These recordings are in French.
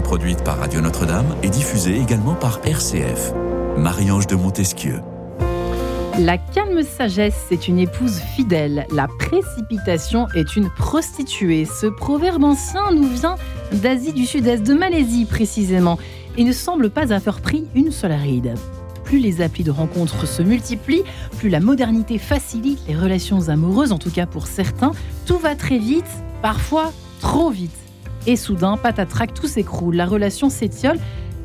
produite par Radio Notre-Dame et diffusée également par RCF. Marie-Ange de Montesquieu. La calme sagesse est une épouse fidèle. La précipitation est une prostituée. Ce proverbe ancien nous vient d'Asie du Sud-Est, de Malaisie précisément, et ne semble pas avoir pris une seule ride. Plus les applis de rencontres se multiplient, plus la modernité facilite les relations amoureuses, en tout cas pour certains. Tout va très vite, parfois trop vite. Et soudain, patatrac, tout s'écroule, la relation s'étiole,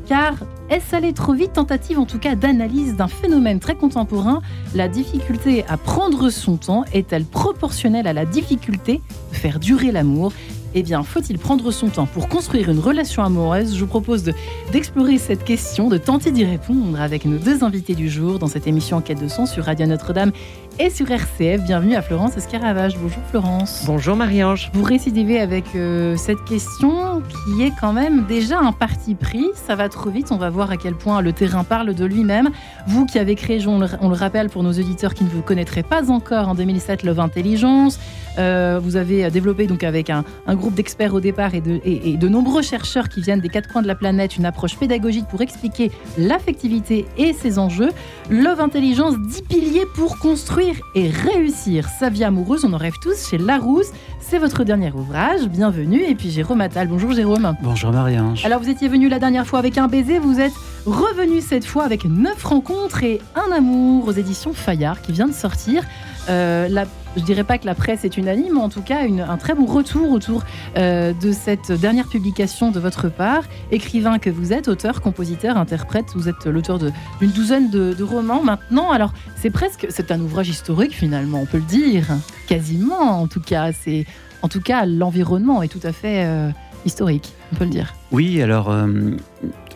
car est-ce aller trop vite? Tentative en tout cas d'analyse d'un phénomène très contemporain. La difficulté à prendre son temps est-elle proportionnelle à la difficulté de faire durer l'amour? Eh bien, faut-il prendre son temps pour construire une relation amoureuse? Je vous propose d'explorer cette question, de tenter d'y répondre avec nos deux invités du jour dans cette émission Enquête de son sur Radio Notre-Dame et sur RCF. Bienvenue à Florence Escaravage. Bonjour Florence. Bonjour Marie-Ange. Vous récidivez avec euh, cette question qui est quand même déjà un parti pris. Ça va trop vite, on va voir à quel point le terrain parle de lui-même. Vous qui avez créé, on le, rappelle pour nos auditeurs qui ne vous connaîtraient pas encore, en 2007 Love Intelligence. Euh, vous avez développé donc avec un, groupe d'experts au départ et de, et de nombreux chercheurs qui viennent des quatre coins de la planète une approche pédagogique pour expliquer l'affectivité et ses enjeux. Love Intelligence, 10 piliers pour construire et réussir sa vie amoureuse. On en rêve tous chez Larousse. C'est votre dernier ouvrage. Bienvenue. Et puis Jérôme Attal. Bonjour Jérôme. Bonjour Marie-Ange. Alors vous étiez venu la dernière fois avec un baiser. Vous êtes revenu cette fois avec neuf rencontres et un amour aux éditions Fayard qui vient de sortir. Euh, la je dirais pas que la presse est unanime, mais en tout cas un très bon retour autour euh, de cette dernière publication de votre part. Écrivain que vous êtes, auteur, compositeur, interprète, vous êtes l'auteur d'une douzaine de, romans maintenant. Alors c'est presque, c'est un ouvrage historique finalement, on peut le dire, quasiment en tout cas. En tout cas l'environnement est tout à fait euh, historique, on peut le dire. Oui, alors, euh,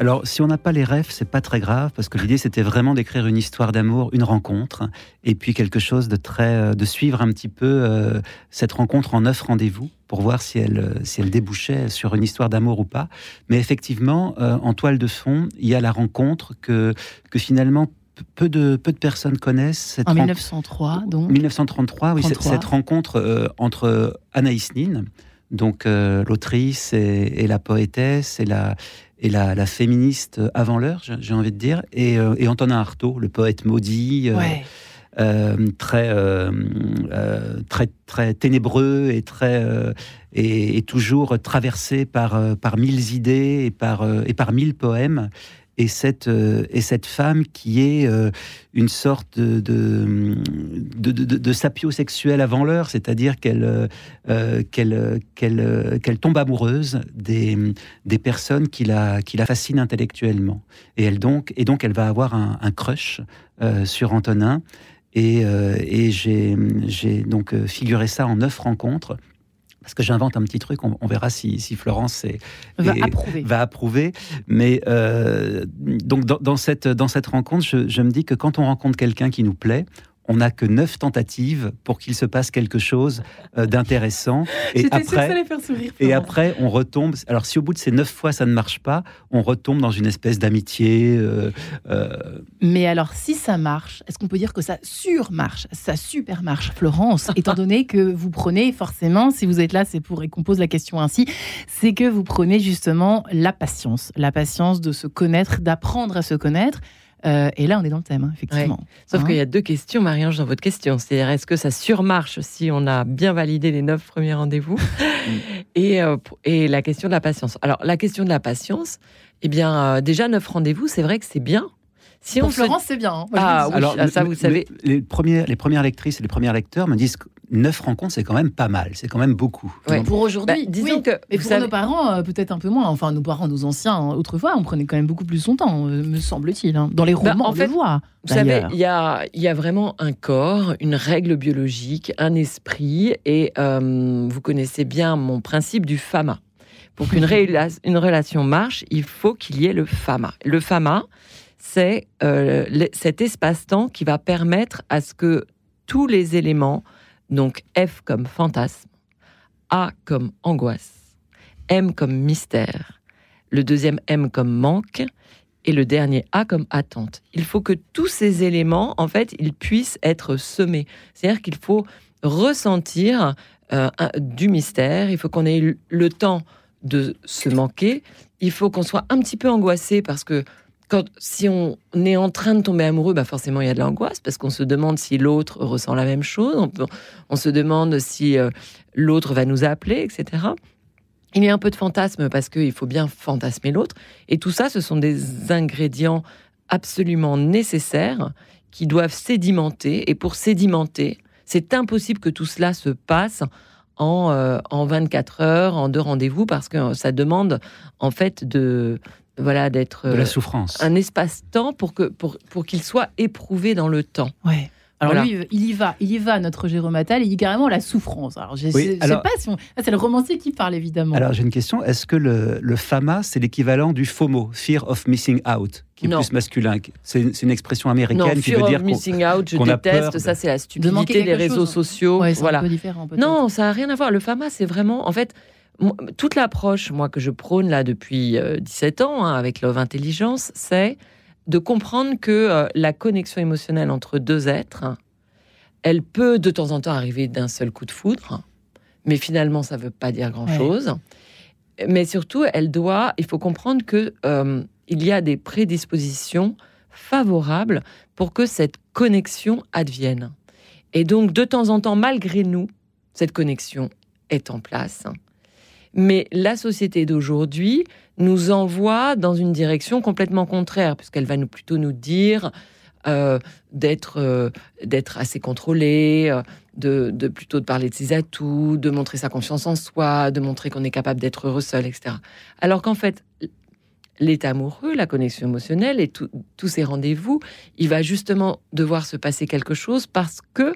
alors si on n'a pas les rêves, c'est pas très grave parce que l'idée c'était vraiment d'écrire une histoire d'amour, une rencontre, et puis quelque chose de très, euh, de suivre un petit peu euh, cette rencontre en neuf rendez-vous pour voir si elle, si elle débouchait sur une histoire d'amour ou pas. Mais effectivement, en toile de fond, il y a la rencontre que, que finalement peu de, peu de personnes connaissent. Cette en 1903, donc 1933, oui, cette rencontre entre Anaïs Nin, donc euh, l'autrice et, la poétesse et la, et la, féministe avant l'heure, j'ai envie de dire, et, euh, et, Antonin Artaud, le poète maudit. Euh, très, très, très ténébreux et très et, toujours traversé par, par mille idées et par, et par mille poèmes et cette, euh, et cette femme qui est euh, une sorte de, de, de, avant l'heure, c'est-à-dire qu'elle euh, qu'elle tombe amoureuse des, des personnes qui la, qui la fascinent intellectuellement. Et, elle donc, et donc, elle va avoir un, un crush sur Antonin. Et, et j'ai donc figuré ça en neuf rencontres parce que j'invente un petit truc, on, verra si, Florence va, approuver. Mais euh, donc dans, cette, dans cette rencontre, je, me dis que quand on rencontre quelqu'un qui nous plaît, on n'a que neuf tentatives pour qu'il se passe quelque chose euh, d'intéressant. Et après, faire sourire, et après, on retombe. Alors, si au bout de ces neuf fois ça ne marche pas, on retombe dans une espèce d'amitié. Euh, euh. Mais alors, si ça marche, est-ce qu'on peut dire que ça surmarche, ça super marche, Florence, étant donné que vous prenez forcément, si vous êtes là, c'est pour et qu'on pose la question ainsi, c'est que vous prenez justement la patience, la patience de se connaître, d'apprendre à se connaître. Euh, et là, on est dans le thème, hein, effectivement. Sauf qu'il y a deux questions, Marie-Ange, dans votre question. C'est-à-dire, est-ce que ça surmarche si on a bien validé les neuf premiers rendez-vous et, euh, et la question de la patience. Alors, la question de la patience, eh bien, euh, déjà, neuf rendez-vous, c'est vrai que c'est bien. Si on Florence, c'est bien. Hein. ah, oui, Alors, ça, vous savez. les, premières, les premières lectrices et les premiers lecteurs me disent neuf rencontres, c'est quand même pas mal, c'est quand même beaucoup. Pour aujourd'hui, bah, disons que. Et pour nos parents, euh, peut-être un peu moins. Enfin, nos parents, nos anciens, hein, autrefois, on prenait quand même beaucoup plus son temps, euh, me semble-t-il. Hein. Dans les bah, romans, on le voit. Vous savez, il y a, y a vraiment un corps, une règle biologique, un esprit, et euh, vous connaissez bien mon principe du FAMA. Pour qu'une une relation marche, il faut qu'il y ait le FAMA. Le FAMA, c'est cet espace-temps qui va permettre à ce que tous les éléments donc F comme fantasme, A comme angoisse, M comme mystère, le deuxième M comme manque et le dernier A comme attente. Il faut que tous ces éléments, en fait, ils puissent être semés. C'est-à-dire qu'il faut ressentir euh, du mystère, il faut qu'on ait le temps de se manquer, il faut qu'on soit un petit peu angoissé parce que si on est en train de tomber amoureux, bah forcément il y a de l'angoisse parce qu'on se demande si l'autre ressent la même chose, on, on se demande si euh, l'autre va nous appeler, etc. Il y a un peu de fantasme parce qu'il faut bien fantasmer l'autre. Et tout ça, ce sont des ingrédients absolument nécessaires qui doivent sédimenter. Et pour sédimenter, c'est impossible que tout cela se passe en, euh, en 24 heures, en deux rendez-vous, parce que ça demande en fait de voilà d'être de la souffrance, un espace-temps pour que pour pour qu'il soit éprouvé dans le temps. Ouais. Alors lui, il y va, il y va, notre Jérôme Attal, il dit carrément la souffrance. Alors je sais pas si ah, c'est le romancier qui parle évidemment. Alors j'ai une question, est-ce que le, le FAMA, c'est l'équivalent du FOMO, Fear of Missing Out, qui est plus masculin C'est une expression américaine qui veut dire of missing out, je déteste, ça c'est la stupidité des réseaux sociaux. voilà. Un peu différent, non, ça n'a rien à voir. Le FAMA, c'est vraiment, en fait, toute l'approche, moi, que je prône là depuis 17 euh, ans, hein, avec Love Intelligence, c'est de comprendre que euh, la connexion émotionnelle entre deux êtres, elle peut de temps en temps arriver d'un seul coup de foudre, mais finalement ça ne veut pas dire grand-chose. Mais surtout, elle doit, il faut comprendre que euh, il y a des prédispositions favorables pour que cette connexion advienne. Et donc, de temps en temps, malgré nous, cette connexion est en place. Mais la société d'aujourd'hui nous envoie dans une direction complètement contraire, puisqu'elle va nous plutôt nous dire euh, d'être euh, d'être assez contrôlé, euh, de, de, plutôt de parler de ses atouts, de montrer sa confiance en soi, de montrer qu'on est capable d'être heureux seul, etc. Alors qu'en fait, l'état amoureux, la connexion émotionnelle et tous ces rendez-vous, il va justement devoir se passer quelque chose parce que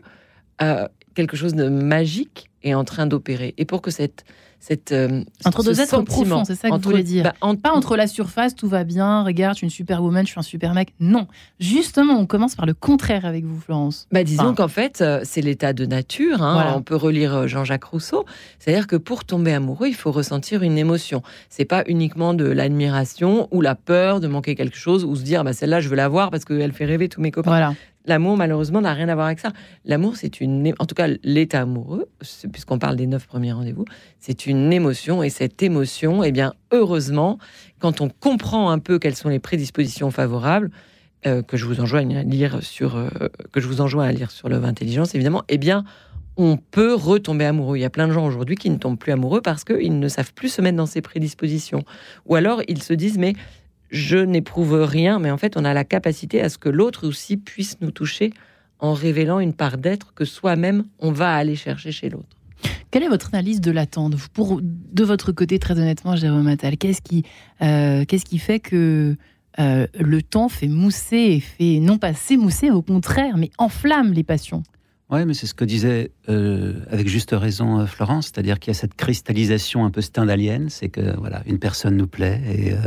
quelque chose de magique est en train d'opérer. Et pour que cette cette, euh, entre deux êtres profonds, c'est ça que vous voulez dire. Bah, Pas entre la surface, tout va bien, regarde, je suis une superwoman, je suis un super mec. Non, justement, on commence par le contraire avec vous, Florence. Bah, disons qu'en fait, euh, c'est l'état de nature. Hein. On peut relire euh, Jean-Jacques Rousseau. C'est-à-dire que pour tomber amoureux, il faut ressentir une émotion. C'est pas uniquement de l'admiration ou la peur de manquer quelque chose ou se dire, bah, celle-là, je veux la voir parce qu'elle fait rêver tous mes copains. Voilà. L'amour, malheureusement, n'a rien à voir avec ça. L'amour, c'est une, en tout cas, l'état amoureux, puisqu'on parle des neuf premiers rendez-vous, c'est une émotion. Et cette émotion, eh bien, heureusement, quand on comprend un peu quelles sont les prédispositions favorables, euh, que je vous enjoigne à lire sur, euh, que je vous enjoins à lire sur Love Intelligence, évidemment, eh bien, on peut retomber amoureux. Il y a plein de gens aujourd'hui qui ne tombent plus amoureux parce qu'ils ne savent plus se mettre dans ces prédispositions. Ou alors, ils se disent, mais je n'éprouve rien, mais en fait, on a la capacité à ce que l'autre aussi puisse nous toucher en révélant une part d'être que soi-même, on va aller chercher chez l'autre. Quelle est votre analyse de l'attente? Pour de votre côté, très honnêtement, Jérôme Attal, qu'est-ce qui, euh, qu'est-ce qui fait que euh, le temps fait mousser fait non pas s'émousser, au contraire, mais enflamme les passions? Oui, mais c'est ce que disait euh, avec juste raison euh, Florence, c'est-à-dire qu'il y a cette cristallisation un peu stendhalienne, c'est que voilà, une personne nous plaît et euh,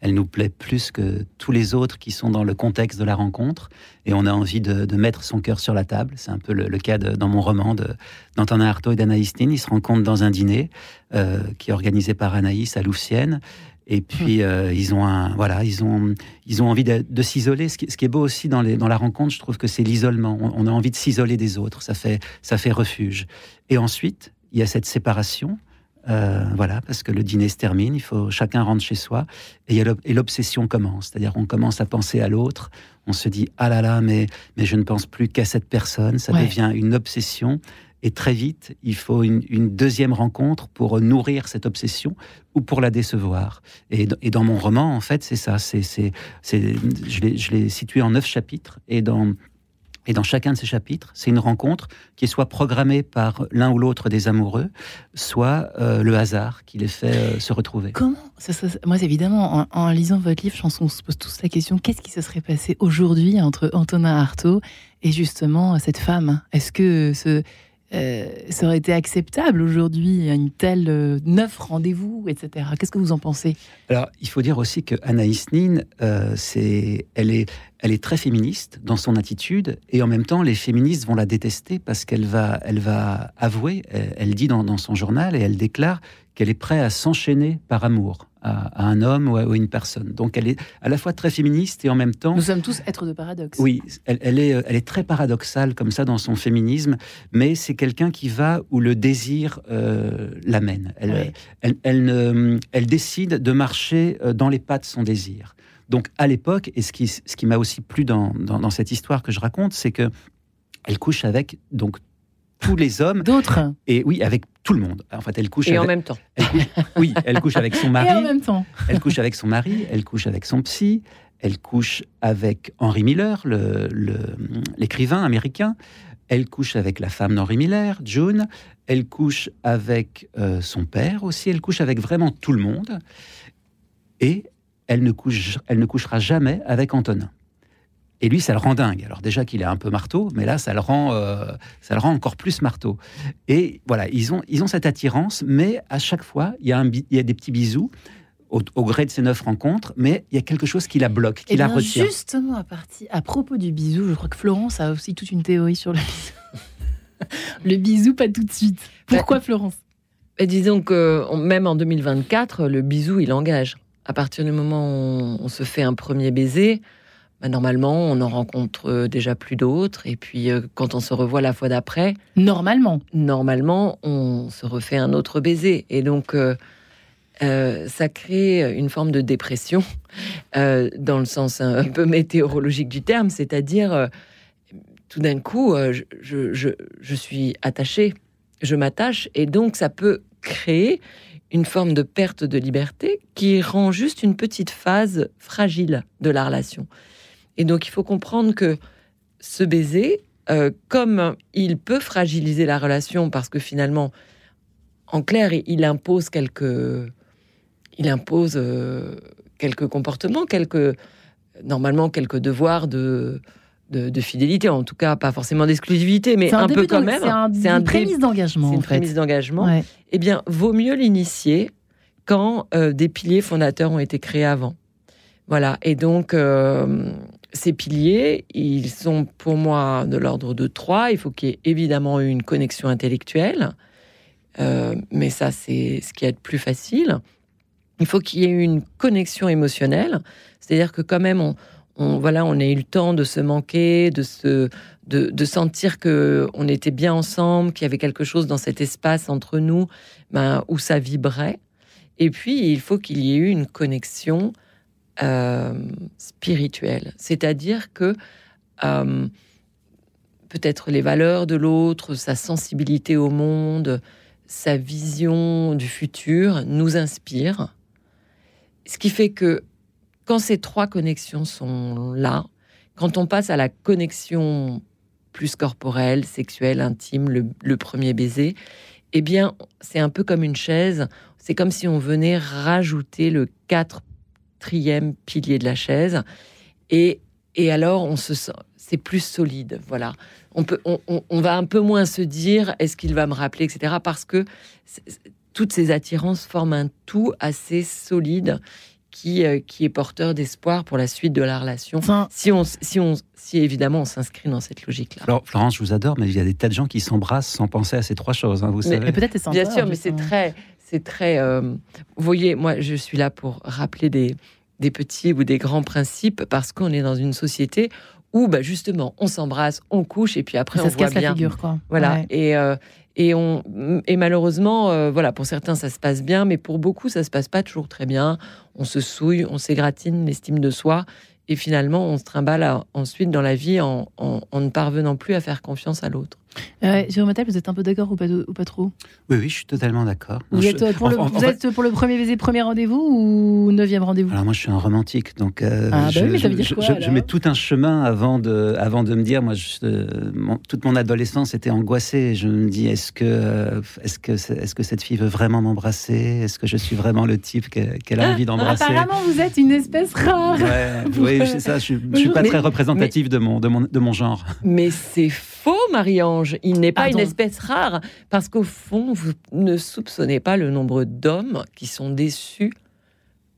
elle nous plaît plus que tous les autres qui sont dans le contexte de la rencontre, et on a envie de, mettre son cœur sur la table. C'est un peu le, cas dans mon roman d'Antonin Artaud et d'Anaïs Nin. Ils se rencontrent dans un dîner qui est organisé par Anaïs à Louvciennes, et puis euh, ils ont un, voilà, ils ont, ils ont envie de, s'isoler. Ce, qui, est beau aussi dans, les, dans la rencontre, je trouve que c'est l'isolement. On, a envie de s'isoler des autres. Ça fait, ça fait refuge. Et ensuite, il y a cette séparation. Euh, voilà, parce que le dîner se termine, il faut chacun rentre chez soi et, et l'obsession commence. C'est-à-dire, on commence à penser à l'autre. On se dit ah là là, mais mais je ne pense plus qu'à cette personne. Ça devient une obsession. Et très vite, il faut une, deuxième rencontre pour nourrir cette obsession ou pour la décevoir. Et, dans mon roman, en fait, c'est ça. Je l'ai situé en neuf chapitres. Et dans, chacun de ces chapitres, c'est une rencontre qui est soit programmée par l'un ou l'autre des amoureux, soit euh, le hasard qui les fait euh, se retrouver. Comment Moi, évidemment, en, lisant votre livre, Chanson, on se pose tous la question qu'est-ce qui se serait passé aujourd'hui entre Antonin Artaud et justement cette femme? Est-ce que ce, euh, ça aurait été acceptable aujourd'hui, une telle euh, neuf rendez-vous, etc. Qu'est-ce que vous en pensez? Alors, il faut dire aussi que Anaïs Nin, euh, c'est, elle est, elle est très féministe dans son attitude, et en même temps, les féministes vont la détester parce qu'elle va, elle va avouer. Elle, dit dans, son journal et elle déclare qu'elle est prête à s'enchaîner par amour à, un homme ou à, une personne. Donc elle est à la fois très féministe et en même temps... Nous sommes tous êtres de paradoxe. Oui, elle, est, elle est très paradoxale comme ça dans son féminisme, mais c'est quelqu'un qui va où le désir euh, l'amène. Elle, elle, elle, elle, décide de marcher euh, dans les pas de son désir. Donc à l'époque, et ce qui, ce qui m'a aussi plu dans, dans, dans, cette histoire que je raconte, c'est que elle couche avec donc tous les hommes. D'autres. Et oui, avec tout le monde. En fait, elle couche. Et en même temps. oui, elle couche avec son mari. Et en même temps. Elle couche avec son mari. Elle couche avec son psy. Elle couche avec Henry Miller, l'écrivain américain. Elle couche avec la femme d'Henry Miller, June. Elle couche avec euh, son père aussi. Elle couche avec vraiment tout le monde. Et elle ne, couche, elle ne couchera jamais avec Antonin. Et lui, ça le rend dingue. Alors déjà qu'il est un peu marteau, mais là, ça le rend, euh, ça le rend encore plus marteau. Et voilà, ils ont, ils ont cette attirance, mais à chaque fois, il y a, un, il y a des petits bisous au, gré de ces neuf rencontres, mais il y a quelque chose qui la bloque, qui eh la retient. Justement, à, partir, à propos du bisou, je crois que Florence a aussi toute une théorie sur le bisou. le bisou, pas tout de suite. Pourquoi Florence? et Disons que même en 2024, le bisou, il engage. À partir du moment où on se fait un premier baiser, bah, normalement, on en rencontre euh, déjà plus d'autres. Et puis, euh, quand on se revoit la fois d'après. Normalement. Normalement, on se refait un autre baiser. Et donc, euh, ça crée une forme de dépression, dans le sens un peu météorologique du terme. C'est-à-dire, tout d'un coup, je, je suis attachée, je m'attache. Et donc, ça peut créer une forme de perte de liberté qui rend juste une petite phase fragile de la relation. Et donc, il faut comprendre que ce baiser, euh, comme il peut fragiliser la relation, parce que finalement, en clair, il impose quelques, il impose euh, quelques comportements, quelques, normalement, quelques devoirs de, de, fidélité, en tout cas, pas forcément d'exclusivité, mais un, peu quand même. C'est un, une prémisse d'engagement. C'est une prémisse d'engagement. Eh bien, vaut mieux l'initier quand euh, des piliers fondateurs ont été créés avant. Voilà. Et donc, ces piliers, ils sont pour moi de l'ordre de trois. Il faut qu'il y ait évidemment une connexion intellectuelle, euh, mais ça, c'est ce qui est le plus facile. Il faut qu'il y ait une connexion émotionnelle, c'est-à-dire que quand même, on, voilà, on ait eu le temps de se manquer, de se, de, sentir que on était bien ensemble, qu'il y avait quelque chose dans cet espace entre nous, ben, où ça vibrait. Et puis, il faut qu'il y ait eu une connexion euh, spirituel. C'est-à-dire que euh, peut-être les valeurs de l'autre, sa sensibilité au monde, sa vision du futur nous inspirent. Ce qui fait que quand ces trois connexions sont là, quand on passe à la connexion plus corporelle, sexuelle, intime, le, premier baiser, eh bien, c'est un peu comme une chaise. C'est comme si on venait rajouter le 4 quatrième pilier de la chaise. Et, et alors, on se sent, c'est plus solide. Voilà. On, peut, on, on, va un peu moins se dire est-ce qu'il va me rappeler, etc. Parce que toutes ces attirances forment un tout assez solide qui, euh, qui est porteur d'espoir pour la suite de la relation. si, on, si, on, si évidemment on s'inscrit dans cette logique-là. Alors, Florence, je vous adore, mais il y a des tas de gens qui s'embrassent sans penser à ces trois choses, hein, vous savez. peut-être Bien sûr, mais c'est très. C'est très. Euh, vous voyez, moi, je suis là pour rappeler des, des petits ou des grands principes parce qu'on est dans une société où bah, justement on s'embrasse, on couche et puis après on se voit bien. La figure, quoi. Voilà. Et, euh, et, malheureusement, euh, voilà, pour certains ça se passe bien, mais pour beaucoup ça se passe pas toujours très bien. On se souille, on s'égratine l'estime de soi et finalement on se trimballe ensuite dans la vie en ne parvenant plus à faire confiance à l'autre. Euh, Jérôme Attal, vous êtes un peu d'accord ou pas, ou pas trop? Oui, oui, je suis totalement d'accord. Vous, êtes, pour le, vous êtes pour le premier baiser, premier rendez-vous ou neuvième rendez-vous? Alors moi, je suis un romantique, donc euh, ah, bah je, oui, je, quoi, je, mets tout un chemin avant de, avant de me dire, moi, euh, toute mon adolescence était angoissée. Je me dis, est-ce que, euh, est-ce que, est-ce que cette fille veut vraiment m'embrasser? Est-ce que je suis vraiment le type qu'elle a envie d'embrasser? Apparemment, vous êtes une espèce rare. oui, c'est ça. Je, ne suis pas très représentatif de, mon, de, mon, de mon genre. Mais c'est faux, Marie-Ange. Il n'est pas une espèce rare, parce qu'au fond, vous ne soupçonnez pas le nombre d'hommes qui sont déçus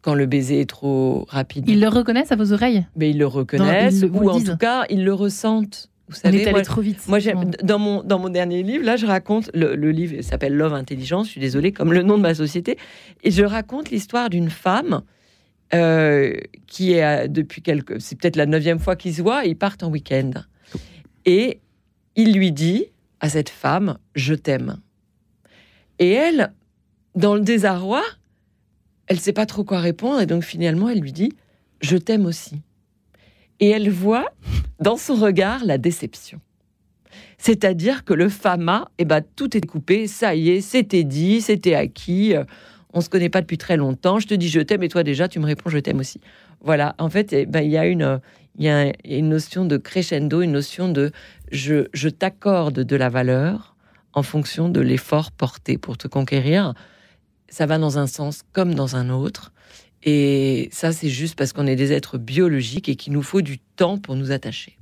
quand le baiser est trop rapide. Ils le reconnaissent à vos oreilles Mais ils le reconnaissent, ou en tout cas, ils le ressentent. Vous savez, On est allé trop vite. Moi, dans mon dans mon dernier livre, là, je raconte le, le livre s'appelle Love Intelligence. Je suis désolée, comme le nom de ma société, et je raconte l'histoire d'une femme euh, qui est depuis quelques, c'est peut-être la neuvième fois qu'ils se voient. Ils partent en week-end, et il lui dit à cette femme, je t'aime. Et elle, dans le désarroi, elle ne sait pas trop quoi répondre, et donc finalement, elle lui dit, je t'aime aussi. Et elle voit dans son regard la déception. C'est-à-dire que le fama, eh ben, tout est coupé, ça y est, c'était dit, c'était acquis, on se connaît pas depuis très longtemps, je te dis je t'aime et toi déjà tu me réponds je t'aime aussi. Voilà, en fait, eh ben, il y a une, il y a une notion de crescendo, une notion de je, je t'accorde de la valeur en fonction de l'effort porté pour te conquérir. Ça va dans un sens comme dans un autre. Et ça, c'est juste parce qu'on est des êtres biologiques et qu'il nous faut du temps pour nous attacher.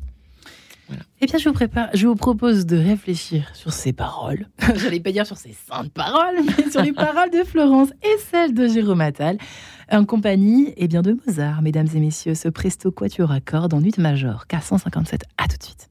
Eh bien, je vous, prépare, je vous propose de réfléchir sur ces paroles. J'allais pas dire sur ces saintes paroles, mais sur les paroles de Florence et celles de Jérôme Attal, en compagnie eh bien, de Mozart, mesdames et messieurs, ce presto quatuor à cordes en nuit major, K157. À tout de suite.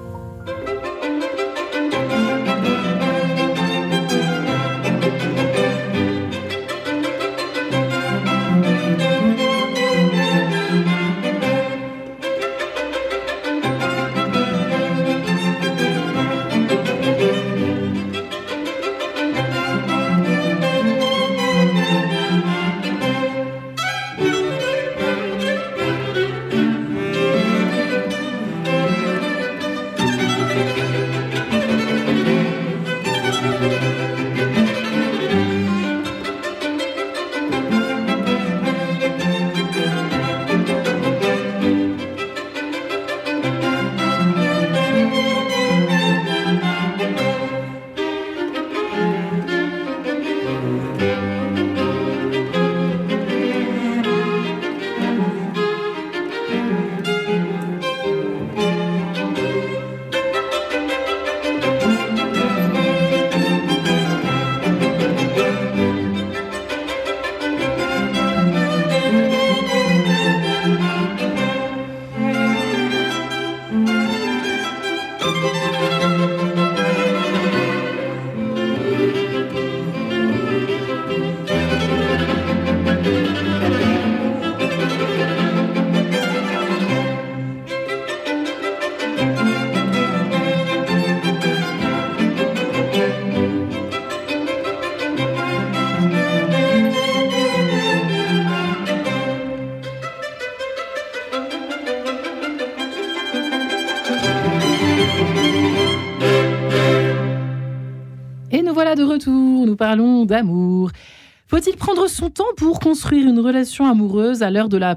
Faut-il prendre son temps pour construire une relation amoureuse à l'heure de la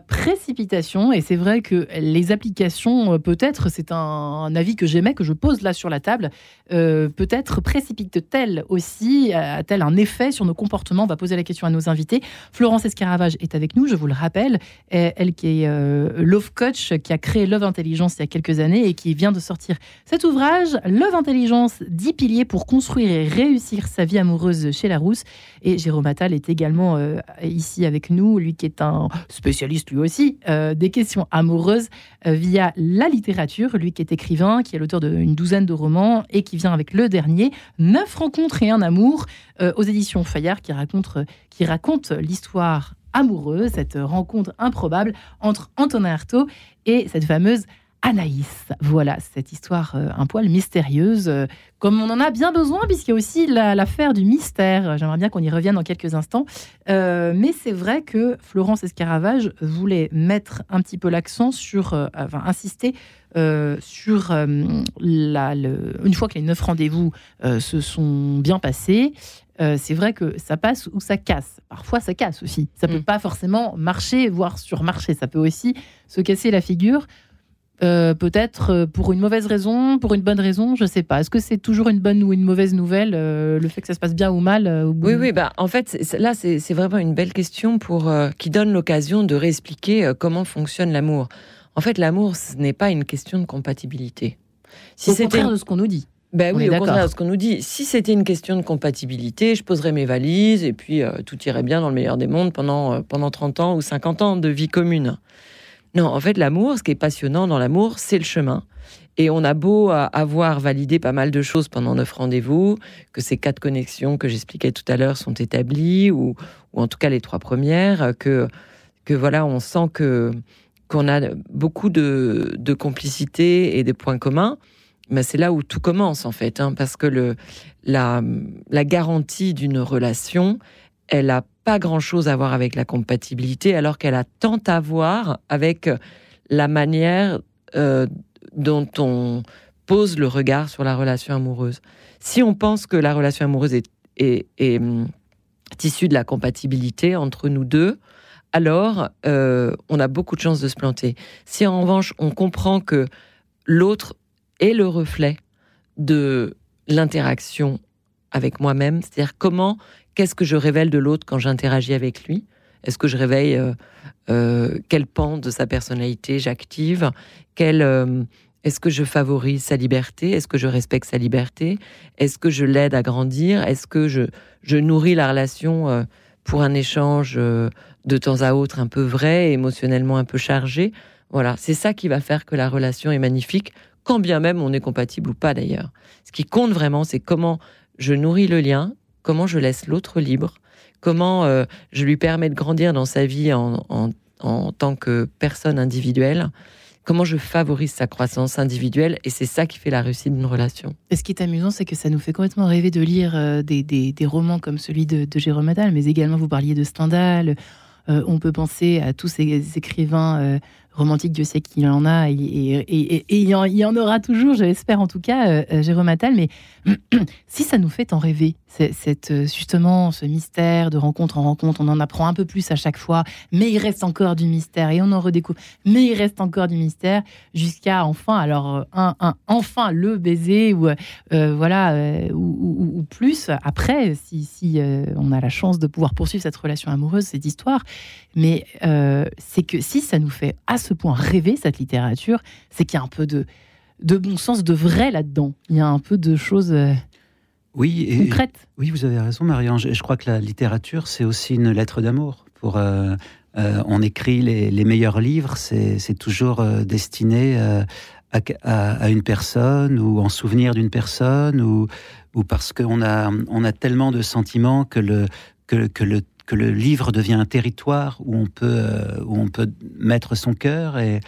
Et c'est vrai que les applications, euh, peut-être, c'est un, avis que j'aimais, que je pose là sur la table, euh, peut-être précipitent-elles aussi, a-t-elle un effet sur nos comportements? On va poser la question à nos invités. Florence Escaravage est avec nous, je vous le rappelle, elle qui est euh, Love Coach, qui a créé Love Intelligence il y a quelques années et qui vient de sortir cet ouvrage, Love Intelligence, 10 piliers pour construire et réussir sa vie amoureuse chez Larousse. Et Jérôme Attal est également euh, ici avec nous, lui qui est un spécialiste lui aussi euh, des questions amoureuses euh, via la littérature, lui qui est écrivain, qui est l'auteur d'une douzaine de romans et qui vient avec le dernier, Neuf rencontres et un amour, aux éditions Fayard, qui raconte, qui raconte l'histoire amoureuse, cette rencontre improbable entre Antonin Artaud et cette fameuse Anaïs. Voilà, cette histoire euh, un poil mystérieuse, euh, comme on en a bien besoin, puisqu'il y a aussi l'affaire du mystère. J'aimerais bien qu'on y revienne dans quelques instants. Euh, mais c'est vrai que Florence Escaravage voulait mettre un petit peu l'accent sur, enfin, insister sur la, une fois que les neuf rendez-vous se sont bien passés, c'est vrai que ça passe ou ça casse. Parfois, ça casse aussi. Ça peut mm. pas forcément marcher, voire surmarcher. Ça peut aussi se casser la figure. Euh, peut-être euh, pour une mauvaise raison, pour une bonne raison, je sais pas. Est-ce que c'est toujours une bonne ou une mauvaise nouvelle, euh, le fait que ça se passe bien ou mal Oui, oui. Bah, en fait, là, c'est vraiment une belle question pour qui donne l'occasion de réexpliquer comment fonctionne l'amour. En fait, l'amour, ce n'est pas une question de compatibilité. Si c'est contraire de ce qu'on nous dit. Ben oui, au contraire, ce qu'on nous dit, si c'était une question de compatibilité, je poserais mes valises et puis tout irait bien dans le meilleur des mondes pendant, pendant 30 ans ou 50 ans de vie commune. Non, en fait, l'amour, ce qui est passionnant dans l'amour, c'est le chemin. Et on a beau avoir validé pas mal de choses pendant neuf rendez-vous, que ces quatre connexions que j'expliquais tout à l'heure sont établies, ou, en tout cas les trois premières, que, que voilà, on sent que qu'on a beaucoup de, complicité et des points communs. Mais c'est là où tout commence en fait, hein, parce que la garantie d'une relation, elle n'a pas grand-chose à voir avec la compatibilité, alors qu'elle a tant à voir avec la manière euh, dont on pose le regard sur la relation amoureuse. Si on pense que la relation amoureuse est, est, est, hum, issue de la compatibilité entre nous deux, alors euh, on a beaucoup de chances de se planter. Si en revanche on comprend que l'autre est le reflet de l'interaction avec moi-même, c'est-à-dire comment, qu'est-ce que je révèle de l'autre quand j'interagis avec lui? Est-ce que je réveille euh, euh, quel pan de sa personnalité j'active? Quel est-ce que je favorise sa liberté? Est-ce que je respecte sa liberté? Est-ce que je l'aide à grandir? Est-ce que je, je, nourris la relation euh, pour un échange euh, de temps à autre un peu vrai, émotionnellement un peu chargé? Voilà, c'est ça qui va faire que la relation est magnifique, quand bien même on est compatible ou pas d'ailleurs. Ce qui compte vraiment, c'est comment je nourris le lien, comment je laisse l'autre libre, comment euh, je lui permets de grandir dans sa vie en, en, en tant que personne individuelle comment je favorise sa croissance individuelle et c'est ça qui fait la réussite d'une relation. Et ce qui est amusant, c'est que ça nous fait complètement rêver de lire euh, des, des, romans comme celui de, Jérôme Adal, mais également vous parliez de Stendhal. Euh, on peut penser à tous ces écrivains romantique, Dieu sait qu'il en a, et, et, il, y en, aura toujours, j'espère en tout cas, euh, euh, Jérôme Attal. Mais si ça nous fait en rêver, cette, euh, justement ce mystère de rencontre en rencontre, on en apprend un peu plus à chaque fois, mais il reste encore du mystère et on en redécouvre, mais il reste encore du mystère jusqu'à enfin, alors un, enfin le baiser ou voilà ou, plus après, si, si on a la chance de pouvoir poursuivre cette relation amoureuse, cette histoire. Mais c'est que si ça nous fait ce point rêver cette littérature, c'est qu'il y a un peu de, de bon sens, de vrai là-dedans. Il y a un peu de choses euh, oui, et, concrètes. Oui, vous avez raison, Marianne. Je, crois que la littérature, c'est aussi une lettre d'amour. Pour, euh, euh, on écrit les, meilleurs livres, c'est toujours destiné à, à, une personne ou en souvenir d'une personne ou, ou parce qu'on a, on a tellement de sentiments que le, que, que le que le livre devient un territoire où on peut, euh, où on peut mettre son cœur. Et,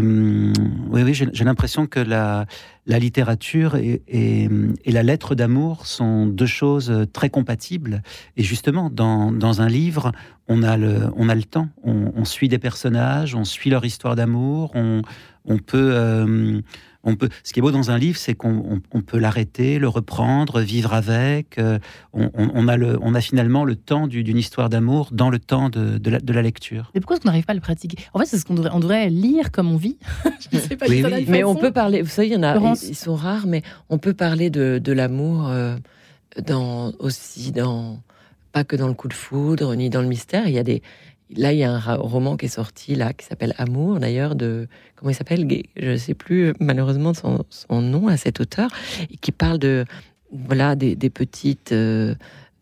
hum, oui, j'ai l'impression que la, la littérature et, et, la lettre d'amour sont deux choses très compatibles. Et justement, dans, dans, un livre, on a le, on a le temps. On, on suit des personnages, on suit leur histoire d'amour, on, on peut... Euh, on peut, ce qui est beau dans un livre, c'est qu'on peut l'arrêter, le reprendre, vivre avec. Euh, on, a le, on a finalement le temps d'une histoire d'amour dans le temps de, la, lecture. Mais pourquoi est-ce qu'on n'arrive pas à le pratiquer? En fait, c'est ce qu'on devrait, on devrait lire comme on vit. Je sais pas oui, Mais on peut parler, vous savez, il y en a, ils, sont rares, mais on peut parler de, l'amour euh, dans, aussi dans, pas que dans le coup de foudre, ni dans le mystère. Il y a des, Là, il y a un roman qui est sorti là, qui s'appelle Amour, d'ailleurs, de comment il s'appelle Je ne sais plus malheureusement son, nom à cet auteur, et qui parle de voilà des, petites euh,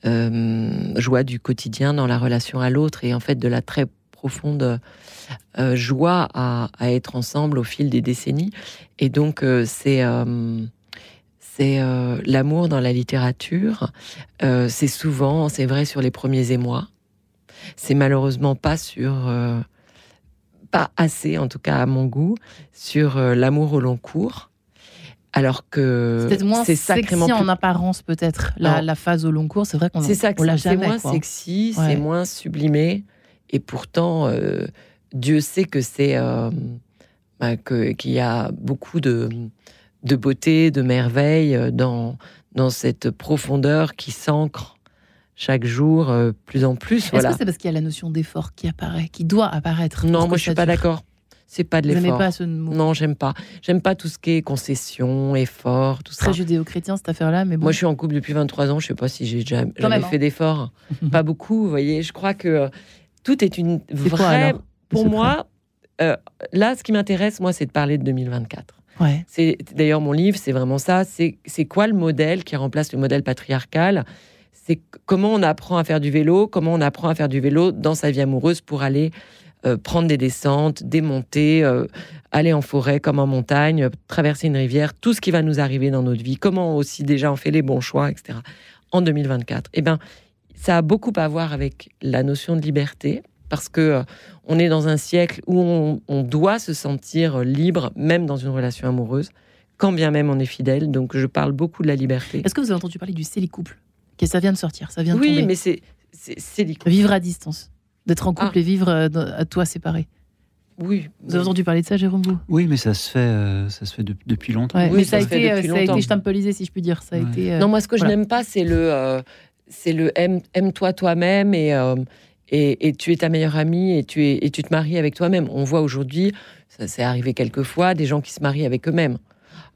euh, joies du quotidien dans la relation à l'autre, et en fait de la très profonde euh, joie à, être ensemble au fil des décennies. Et donc c'est c'est l'amour dans la littérature. c'est souvent, c'est vrai, sur les premiers émois c'est malheureusement pas sur, euh, pas assez, en tout cas à mon goût, sur euh, l'amour au long cours. Alors que c'est sacrément sexy en apparence peut-être la, phase au long cours. C'est vrai qu'on c'est ça, c'est moins sexy, c'est moins sublimé, et pourtant euh, Dieu sait que c'est bah, qu'il y a beaucoup de de beauté, de merveille dans dans cette profondeur qui s'ancre chaque jour euh, plus en plus. Est-ce que c'est parce qu'il y a la notion d'effort qui apparaît, qui doit apparaître Non, moi je suis pas d'accord. C'est pas de l'effort. pas ce mot Non, j'aime pas. J'aime pas tout ce qui est concession, effort, tout ça. Très judéo-chrétien cette affaire-là, mais bon. Moi, je suis en couple depuis 23 ans. Je sais pas si j'ai jamais fait d'effort. pas beaucoup, vous voyez. Je crois que euh, tout est une vraie. pour moi, euh, là, ce qui m'intéresse, moi, c'est de parler de 2024. C'est d'ailleurs mon livre, c'est vraiment ça. C'est quoi le modèle qui remplace le modèle patriarcal? C'est comment on apprend à faire du vélo, comment on apprend à faire du vélo dans sa vie amoureuse pour aller euh, prendre des descentes, démonter, euh, aller en forêt comme en montagne, traverser une rivière, tout ce qui va nous arriver dans notre vie, comment aussi déjà on fait les bons choix, etc. En 2024. Eh bien, ça a beaucoup à voir avec la notion de liberté, parce que euh, on est dans un siècle où on, doit se sentir libre, même dans une relation amoureuse, quand bien même on est fidèle. Donc, je parle beaucoup de la liberté. Est-ce que vous avez entendu parler du couple Que ça vient de sortir, ça vient de Oui, mais c'est couple. Vivre à distance. D'être en couple ah. et vivre euh, à toi séparé. Oui. Vous avez entendu parler de ça, Jérôme vous? Oui, mais ça se fait, euh, ça se fait depuis longtemps. oui, mais ça, a été, euh, ça a été stampolisé, si je puis dire. Ça a été, non, moi, ce que je n'aime pas, c'est le, c'est le aime, toi toi-même et, et, et, tu es ta meilleure amie et tu, es, et tu te maries avec toi-même. On voit aujourd'hui, ça s'est arrivé quelques fois, des gens qui se marient avec eux-mêmes.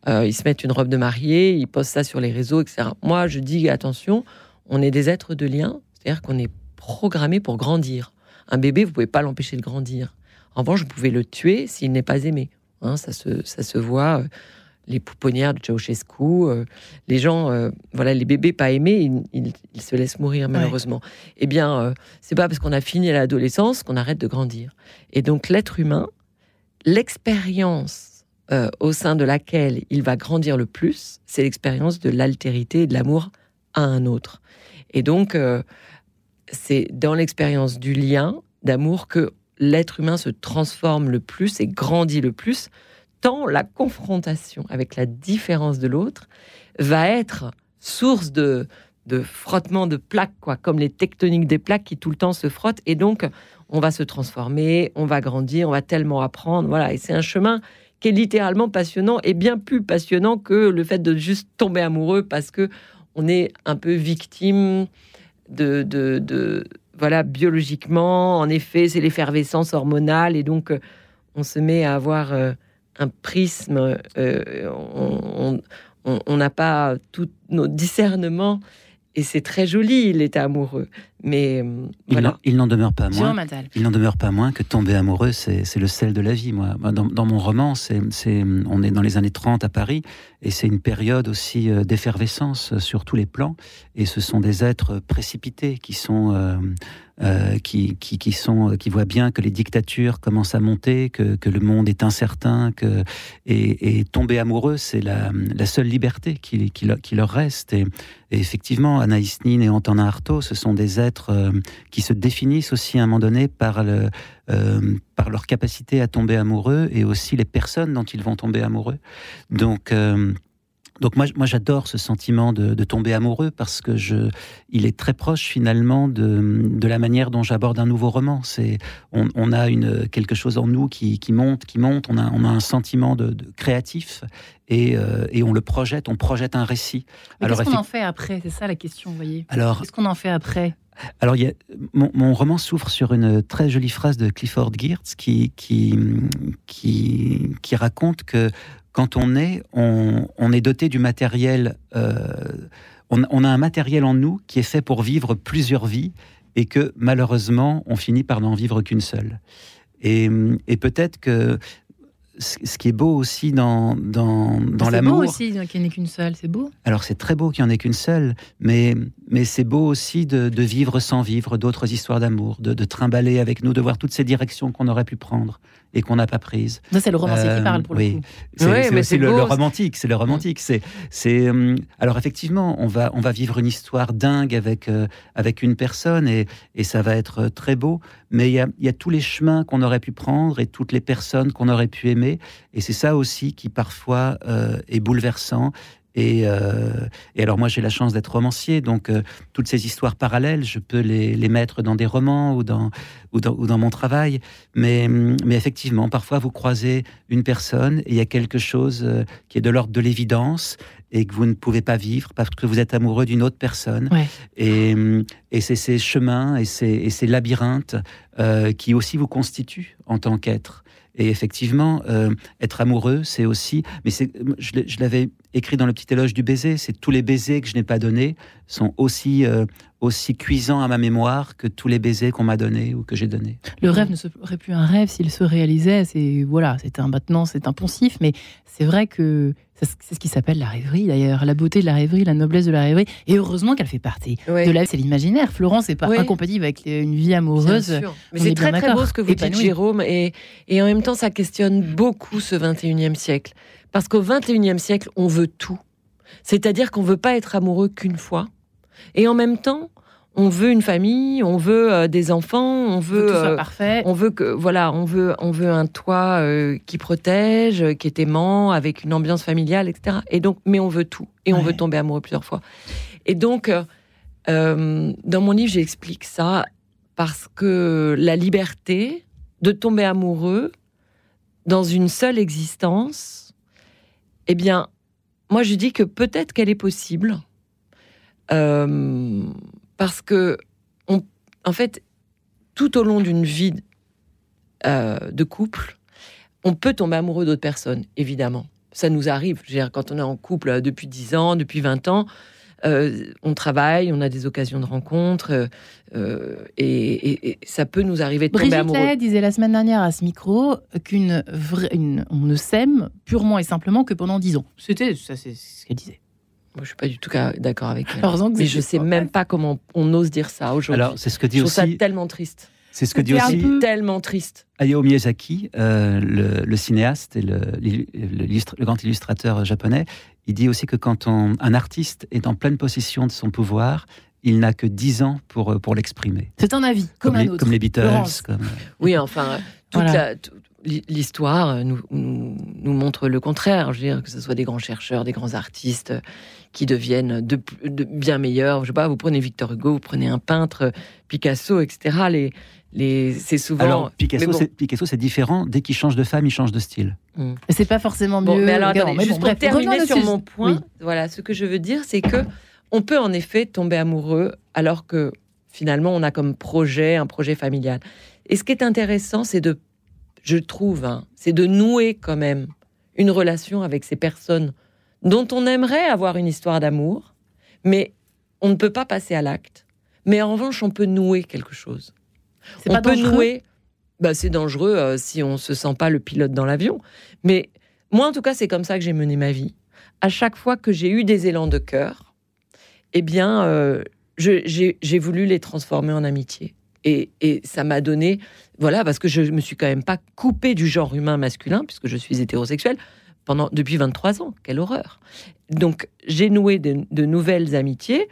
Ils se mettent une robe de mariée, ils postent ça sur les réseaux, etc. Moi, je dis attention, on est des êtres de lien, c'est-à-dire qu'on est programmé pour grandir. Un bébé, vous pouvez pas l'empêcher de grandir. En revanche, vous pouvez le tuer s'il n'est pas aimé. Hein, ça, se, ça se voit. Euh, les pouponnières de Ceausescu, euh, les gens, euh, voilà, les bébés pas aimés, ils, se laissent mourir malheureusement. Eh bien, c'est pas parce qu'on a fini l'adolescence qu'on arrête de grandir. Et donc, l'être humain, l'expérience au sein de laquelle il va grandir le plus, c'est l'expérience de l'altérité et de l'amour à un autre. Et donc, c'est dans l'expérience du lien, d'amour, que l'être humain se transforme le plus et grandit le plus, tant la confrontation avec la différence de l'autre va être source de, de frottement de plaques, quoi, comme les tectoniques des plaques qui tout le temps se frottent. Et donc, on va se transformer, on va grandir, on va tellement apprendre. Voilà, et c'est un chemin qui est littéralement passionnant et bien plus passionnant que le fait de juste tomber amoureux parce que on est un peu victime de, de, voilà, biologiquement, en effet, c'est l'effervescence hormonale et donc euh, on se met à avoir euh, un prisme, euh, on n'a pas tous nos discernements et c'est très joli l'état amoureux. Mais voilà. Il n'en demeure pas moins. Il n'en demeure pas moins que tomber amoureux, c'est le sel de la vie. Moi, dans, dans mon roman, c'est on est dans les années 30 à Paris et c'est une période aussi d'effervescence sur tous les plans. Et ce sont des êtres précipités qui sont euh, qui, qui, sont, qui voient bien que les dictatures commencent à monter, que, que le monde est incertain, que, et, tomber amoureux, c'est la, la, seule liberté qui, qui, qui leur reste. Et, effectivement, Anaïs Nin et Antonin Artaud, ce sont des êtres euh, qui se définissent aussi à un moment donné par, le, euh, par leur capacité à tomber amoureux et aussi les personnes dont ils vont tomber amoureux. Donc, donc moi, moi j'adore ce sentiment de, tomber amoureux parce que je, il est très proche finalement de, de la manière dont j'aborde un nouveau roman. C'est, on, on, a une quelque chose en nous qui, qui monte, qui monte. On a, on a un sentiment de, créatif et, euh, et, on le projette, on projette un récit. Alors qu'est-ce qu'on en fait après? C'est ça la question, vous voyez. Alors, qu'est-ce qu'on en fait après? Alors, mon, roman s'ouvre sur une très jolie phrase de Clifford Geertz qui raconte que quand on est, on, est doté du matériel, euh, on, a un matériel en nous qui est fait pour vivre plusieurs vies et que malheureusement, on finit par n'en vivre qu'une seule. Et, peut-être que ce qui est beau aussi dans, dans, dans l'amour. C'est beau aussi qu'il n'y en ait qu'une seule, c'est beau. Alors c'est très beau qu'il n'y en ait qu'une seule, mais, mais c'est beau aussi de, vivre sans vivre d'autres histoires d'amour, de, de, trimballer avec nous, de voir toutes ces directions qu'on aurait pu prendre et qu'on n'a pas prise. Ça, c'est le romancier qui parle pour le coup. C'est oui, le, le, romantique. C'est le romantique. C'est, c'est. Euh, alors effectivement, on va, on va vivre une histoire dingue avec euh, avec une personne et, et ça va être très beau. Mais il y a, y a tous les chemins qu'on aurait pu prendre et toutes les personnes qu'on aurait pu aimer. Et c'est ça aussi qui parfois euh, est bouleversant et, euh, et, alors moi j'ai la chance d'être romancier, donc euh, toutes ces histoires parallèles, je peux les, les, mettre dans des romans ou dans, ou dans, ou dans mon travail. Mais, mais, effectivement, parfois vous croisez une personne et il y a quelque chose euh, qui est de l'ordre de l'évidence et que vous ne pouvez pas vivre parce que vous êtes amoureux d'une autre personne. Et, et c'est ces chemins et ces, et ces labyrinthes qui aussi vous constituent en tant qu'être. Et effectivement, euh, être amoureux, c'est aussi. Mais je l'avais écrit dans le petit éloge du baiser. C'est tous les baisers que je n'ai pas donnés sont aussi euh, aussi cuisants à ma mémoire que tous les baisers qu'on m'a donnés ou que j'ai donnés. Le rêve ne serait plus un rêve s'il se réalisait. C'est voilà, c'est un maintenant, c'est un poncif, mais c'est vrai que c'est ce qui s'appelle la rêverie d'ailleurs, la beauté de la rêverie, la noblesse de la rêverie. Et heureusement qu'elle fait partie de la. C'est l'imaginaire. Florence n'est pas incompatible avec une vie amoureuse. Mais c'est très très beau ce que vous dites, Jérôme, et, et en même temps ça questionne beaucoup ce 21e siècle, parce qu'au 21e siècle on veut tout. C'est-à-dire qu'on veut pas être amoureux qu'une fois, et en même temps on veut une famille, on veut euh, des enfants, on veut, que euh, parfait. on veut que voilà, on veut on veut un toit euh, qui protège, qui est aimant, avec une ambiance familiale, etc. Et donc, mais on veut tout et on veut tomber amoureux plusieurs fois. Et donc, dans mon livre, j'explique ça parce que la liberté de tomber amoureux dans une seule existence, eh bien, moi je dis que peut-être qu'elle est possible. Euh, parce que, en fait, tout au long d'une vie euh, de couple, on peut tomber amoureux d'autres personnes, évidemment. Ça nous arrive. quand on est en couple euh, depuis 10 ans, depuis 20 ans, euh, on travaille, on a des occasions de rencontres, et, ça peut nous arriver de tomber amoureux. Brigitte disait la semaine dernière à ce micro qu'une on ne s'aime purement et simplement que pendant 10 ans. C'était ça, c'est ce qu'elle disait. Moi, je suis pas du tout d'accord avec elle. Mais je sais même pas comment on ose dire ça aujourd'hui. Alors, c'est ce que dit je aussi. trouve ça tellement triste. C'est ce que dit aussi tellement triste. Hayao Miyazaki, euh, le, cinéaste et le, le, grand illustrateur japonais. Il dit aussi que quand on, un artiste est en pleine possession de son pouvoir, il n'a que 10 ans pour, pour l'exprimer. C'est un avis, comme, un autre. Comme les Beatles. Comme... Oui, enfin, toute la, l'histoire nous, nous, montre le contraire. Je veux dire, que ce soit des grands chercheurs, des grands artistes qui deviennent de, bien meilleurs. Je sais pas, vous prenez Victor Hugo, vous prenez un peintre, Picasso, etc. Les, les, c'est souvent. Alors, Picasso, c'est, Picasso, c'est différent. Dès qu'il change de femme, il change de style. Hmm. C'est pas forcément mieux. mais alors, attendez, juste pour terminer sur mon point, voilà, ce que je veux dire, c'est que on peut en effet tomber amoureux alors que finalement, on a comme projet un projet familial. Et ce qui est intéressant, c'est de je trouve, hein, c'est de nouer quand même une relation avec ces personnes dont on aimerait avoir une histoire d'amour, mais on ne peut pas passer à l'acte. Mais en revanche, on peut nouer quelque chose. on peut nouer. Bah, c'est dangereux euh, si on se sent pas le pilote dans l'avion. Mais moi, en tout cas, c'est comme ça que j'ai mené ma vie. À chaque fois que j'ai eu des élans de cœur, eh bien, euh, j'ai voulu les transformer en amitié. Et, ça m'a donné, voilà, parce que je me suis quand même pas coupée du genre humain masculin, puisque je suis hétérosexuelle, pendant, depuis 23 ans. Quelle horreur. Donc, j'ai noué de, nouvelles amitiés.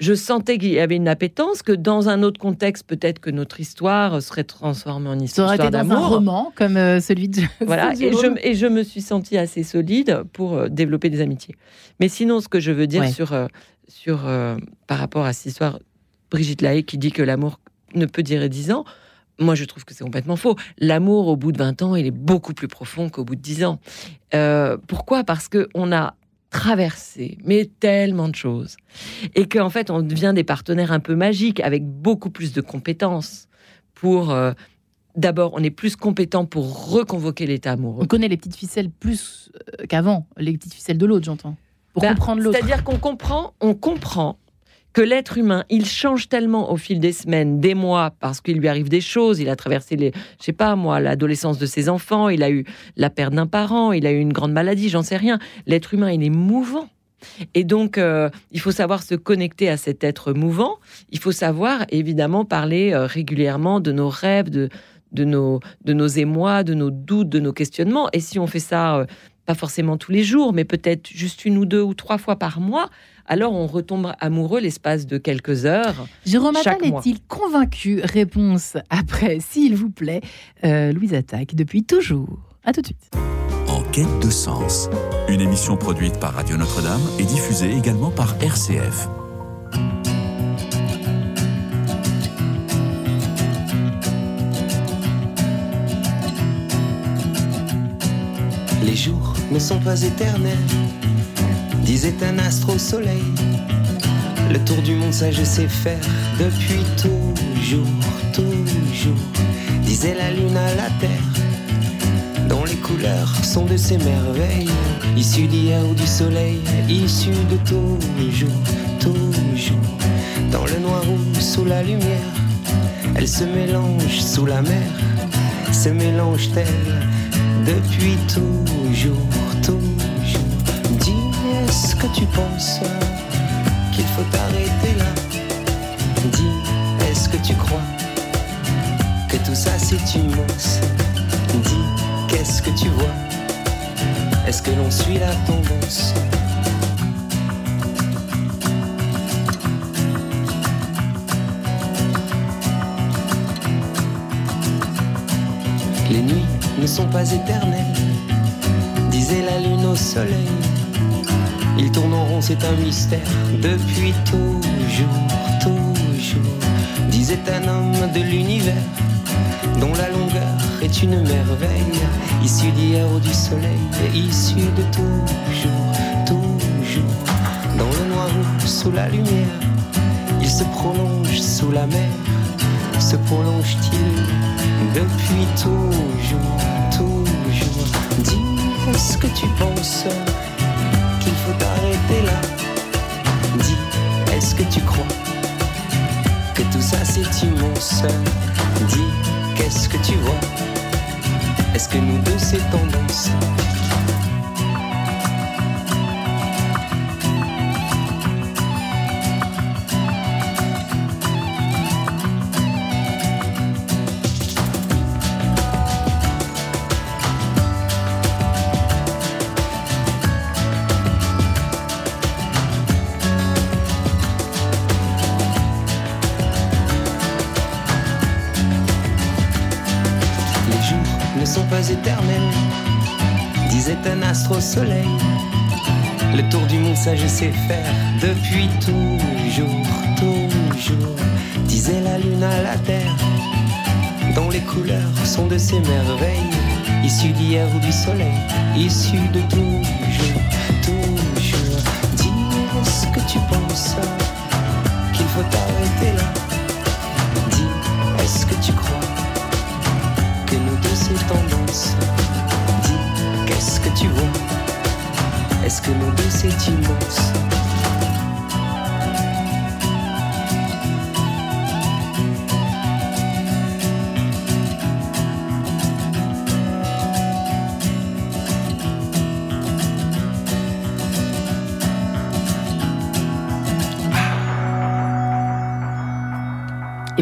Je sentais qu'il y avait une appétence, que dans un autre contexte, peut-être que notre histoire serait transformée en histoire d'amour. Ça aurait été dans un roman, comme euh, celui de... Voilà, et je, et je, me suis sentie assez solide pour euh, développer des amitiés. Mais sinon, ce que je veux dire sur, euh, sur par rapport à cette histoire, Brigitte Lahaye qui dit que l'amour ne peut durer dix ans. Moi, je trouve que c'est complètement faux. L'amour, au bout de 20 ans, il est beaucoup plus profond qu'au bout de 10 ans. Euh, pourquoi? Parce qu'on a traversé, mais tellement de choses. Et qu'en fait, on devient des partenaires un peu magiques, avec beaucoup plus de compétences pour... Euh, d'abord, on est plus compétent pour reconvoquer l'état amoureux. On connaît les petites ficelles plus euh, qu'avant, les petites ficelles de l'autre, j'entends. Pour ben, comprendre l'autre. C'est-à-dire qu'on comprend, on comprend que l'être humain, il change tellement au fil des semaines, des mois, parce qu'il lui arrive des choses. Il a traversé les, je sais pas moi, l'adolescence de ses enfants. Il a eu la perte d'un parent. Il a eu une grande maladie. J'en sais rien. L'être humain, il est mouvant. Et donc, euh, il faut savoir se connecter à cet être mouvant. Il faut savoir, évidemment, parler euh, régulièrement de nos rêves, de, nos émois, de nos doutes, de nos questionnements. Et si on fait ça, euh, pas forcément tous les jours, mais peut-être juste une ou deux ou trois fois par mois, alors on retombe amoureux l'espace de quelques heures. Jérôme Attal est-il convaincu? Réponse après, s'il vous plaît. Euh, Louise Attaque, depuis toujours. À tout de suite. En quête de sens, une émission produite par Radio Notre-Dame et diffusée également par RCF. Les jours ne sont pas éternels disait un astre au soleil. Le tour du monde, ça je sais faire depuis toujours, toujours, disait la lune à la terre. dont les couleurs sont de ces merveilles, issues d'hier ou du soleil, issues de toujours, toujours, dans le noir ou sous la lumière, elles se mélangent sous la mer, se mélangent-elles depuis toujours, toujours. Dis, est-ce que tu penses qu'il faut arrêter là? Dis, est-ce que tu crois que tout ça c'est immense? Dis, qu'est-ce que tu vois? Est-ce que l'on suit la tendance? Sont pas éternelles, disait la lune au soleil. Ils tournent en rond, c'est un mystère depuis toujours, toujours, disait un homme de l'univers dont la longueur est une merveille, issue d'hier ou du soleil, et issue de toujours, toujours, dans le noir ou sous la lumière, il se prolonge sous la mer, se prolonge-t-il depuis toujours, toujours. Dis, est-ce que tu penses qu'il faut arrêter là. Dis, est-ce que tu crois que tout ça c'est immense? Dis, qu'est-ce que tu vois? Est-ce que nous deux c'est tendance? Le tour du monde, ça je sais faire depuis toujours, toujours. Disait la lune à la terre, dont les couleurs sont de ces merveilles, issues d'hier ou du soleil, issues de toujours. Est-ce que nos deux c'est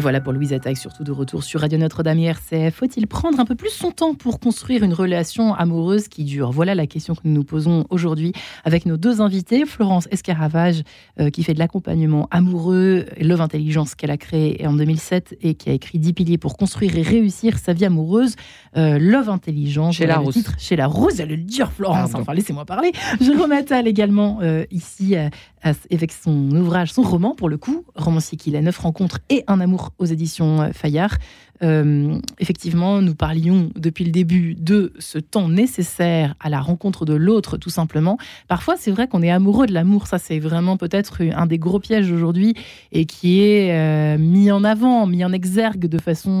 voilà pour Louise Attaque, surtout de retour sur Radio Notre-Dame et RCF. Faut-il prendre un peu plus son temps pour construire une relation amoureuse qui dure? Voilà la question que nous nous posons aujourd'hui avec nos deux invités. Florence Escaravage, euh, qui fait de l'accompagnement amoureux, Love Intelligence qu'elle a créé en 2007 et qui a écrit 10 piliers pour construire et réussir sa vie amoureuse. Euh, Love Intelligence. Chez la Rose. chez la Rose, elle le dire, Florence. Enfin, laissez-moi parler. Jérôme Attal également, euh, ici, avec son ouvrage, son roman, pour le coup, romancier qu'il a neuf rencontres et un amour aux éditions euh, Fayard. Euh, effectivement, nous parlions depuis le début de ce temps nécessaire à la rencontre de l'autre, tout simplement. Parfois, c'est vrai qu'on est amoureux de l'amour. Ça, c'est vraiment peut-être un des gros pièges aujourd'hui et qui est euh, mis en avant, mis en exergue de façon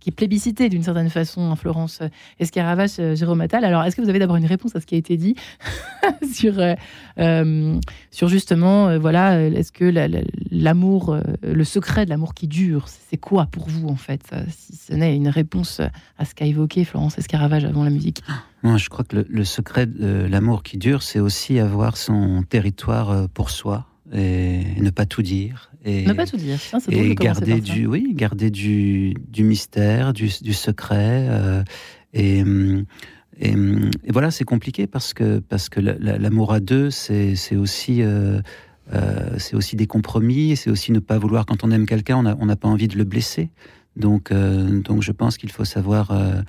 qui est plébiscité d'une certaine façon, Florence Escaravage, Jérôme Attal. Alors, est-ce que vous avez d'abord une réponse à ce qui a été dit sur, sur justement, voilà, est-ce que l'amour, le secret de l'amour qui dure, c'est quoi pour vous en fait? Si ce n'est une réponse à ce qu'a évoqué Florence Escaravage avant la musique Moi, je crois que le, secret de l'amour qui dure, c'est aussi avoir son territoire euh, pour soi et ne pas tout dire. Et, ne pas tout dire, et garder du, oui, garder du, du mystère, du, du secret. Euh, et, et, voilà, c'est compliqué parce que, parce que l'amour à deux, c'est aussi. Euh, c'est aussi des compromis, c'est aussi ne pas vouloir, quand on aime quelqu'un, on n'a pas envie de le blesser. Donc, euh, donc je pense qu'il faut savoir euh,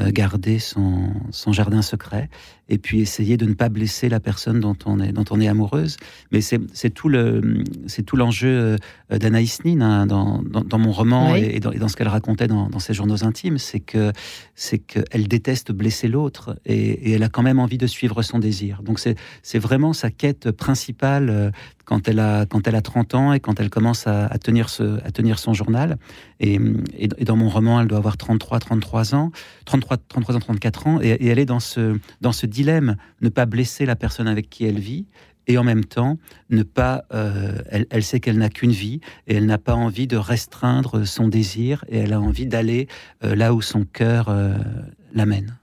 euh, garder son, son, jardin secret et puis essayer de ne pas blesser la personne dont on est, dont on est amoureuse. Mais c'est tout le c'est tout l'enjeu d'Anaïs Nin hein, dans, dans, mon roman et, dans, dans, ce qu'elle racontait dans, ses journaux intimes, c'est que c'est qu'elle déteste blesser l'autre et, et, elle a quand même envie de suivre son désir. Donc c'est vraiment sa quête principale quand elle a, quand elle a 30 ans et quand elle commence à, tenir, ce, à tenir son journal. Et, et, dans mon roman, elle doit avoir 33, 33 ans, 33, 33 ans, 34 ans, et, elle est dans ce, dans ce dilemme, ne pas blesser la personne avec qui elle vit, et en même temps ne pas. Euh, elle, sait qu'elle n'a qu'une vie et elle n'a pas envie de restreindre son désir et elle a envie d'aller euh, là où son cœur euh, l'amène.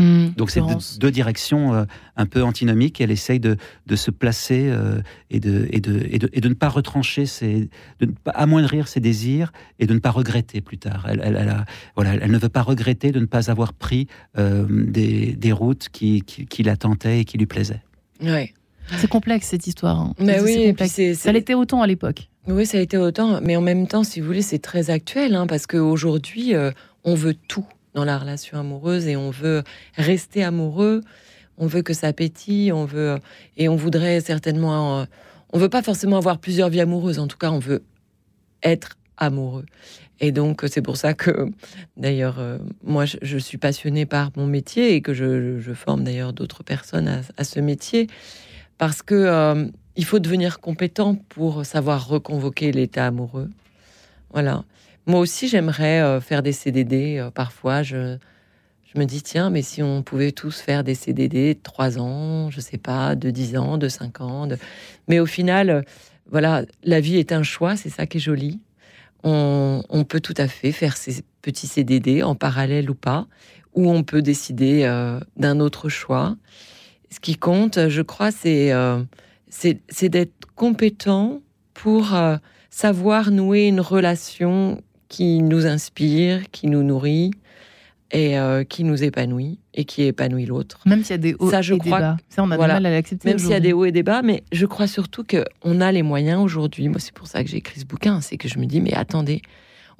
Hmm, Donc c'est deux, directions euh, un peu antinomiques. Elle essaye de, se placer euh, et, de, et, de, et, de, ne pas retrancher, ses, de ne pas amoindrir ses désirs et de ne pas regretter plus tard. Elle, elle, voilà, elle ne veut pas regretter de ne pas avoir pris euh, des, des, routes qui, qui, la tentaient et qui lui plaisaient. Ouais. C'est complexe cette histoire. Hein. Mais oui, ça l'était autant à l'époque. Oui, ça a été autant, mais en même temps, si vous voulez, c'est très actuel, hein, parce qu'aujourd'hui, on veut tout dans la relation amoureuse et on veut rester amoureux, on veut que ça pétille, on veut et on voudrait certainement, on veut pas forcément avoir plusieurs vies amoureuses. En tout cas, on veut être amoureux. Et donc c'est pour ça que d'ailleurs euh, moi je, suis passionnée par mon métier et que je, forme d'ailleurs d'autres personnes à, ce métier parce que euh, il faut devenir compétent pour savoir reconvoquer l'état amoureux. Voilà. Moi aussi, j'aimerais euh, faire des CDD. Euh, parfois, je, je me dis, tiens, mais si on pouvait tous faire des CDD de 3 ans, je sais pas, de 10 ans, de 5 ans. Mais au final, euh, voilà, la vie est un choix, c'est ça qui est joli. On, on, peut tout à fait faire ces petits CDD en parallèle ou pas, ou on peut décider d'un autre choix. Ce qui compte, je crois, c'est c'est d'être compétent pour savoir nouer une relation qui nous inspire, qui nous nourrit et euh, qui nous épanouit et qui épanouit l'autre. Même s'il y a des hauts et des bas. Ça, on a du mal à l'accepter. Même s'il y a des hauts et des bas, mais je crois surtout qu'on a les moyens aujourd'hui. Moi, c'est pour ça que j'ai écrit ce bouquin. C'est que je me dis, mais attendez,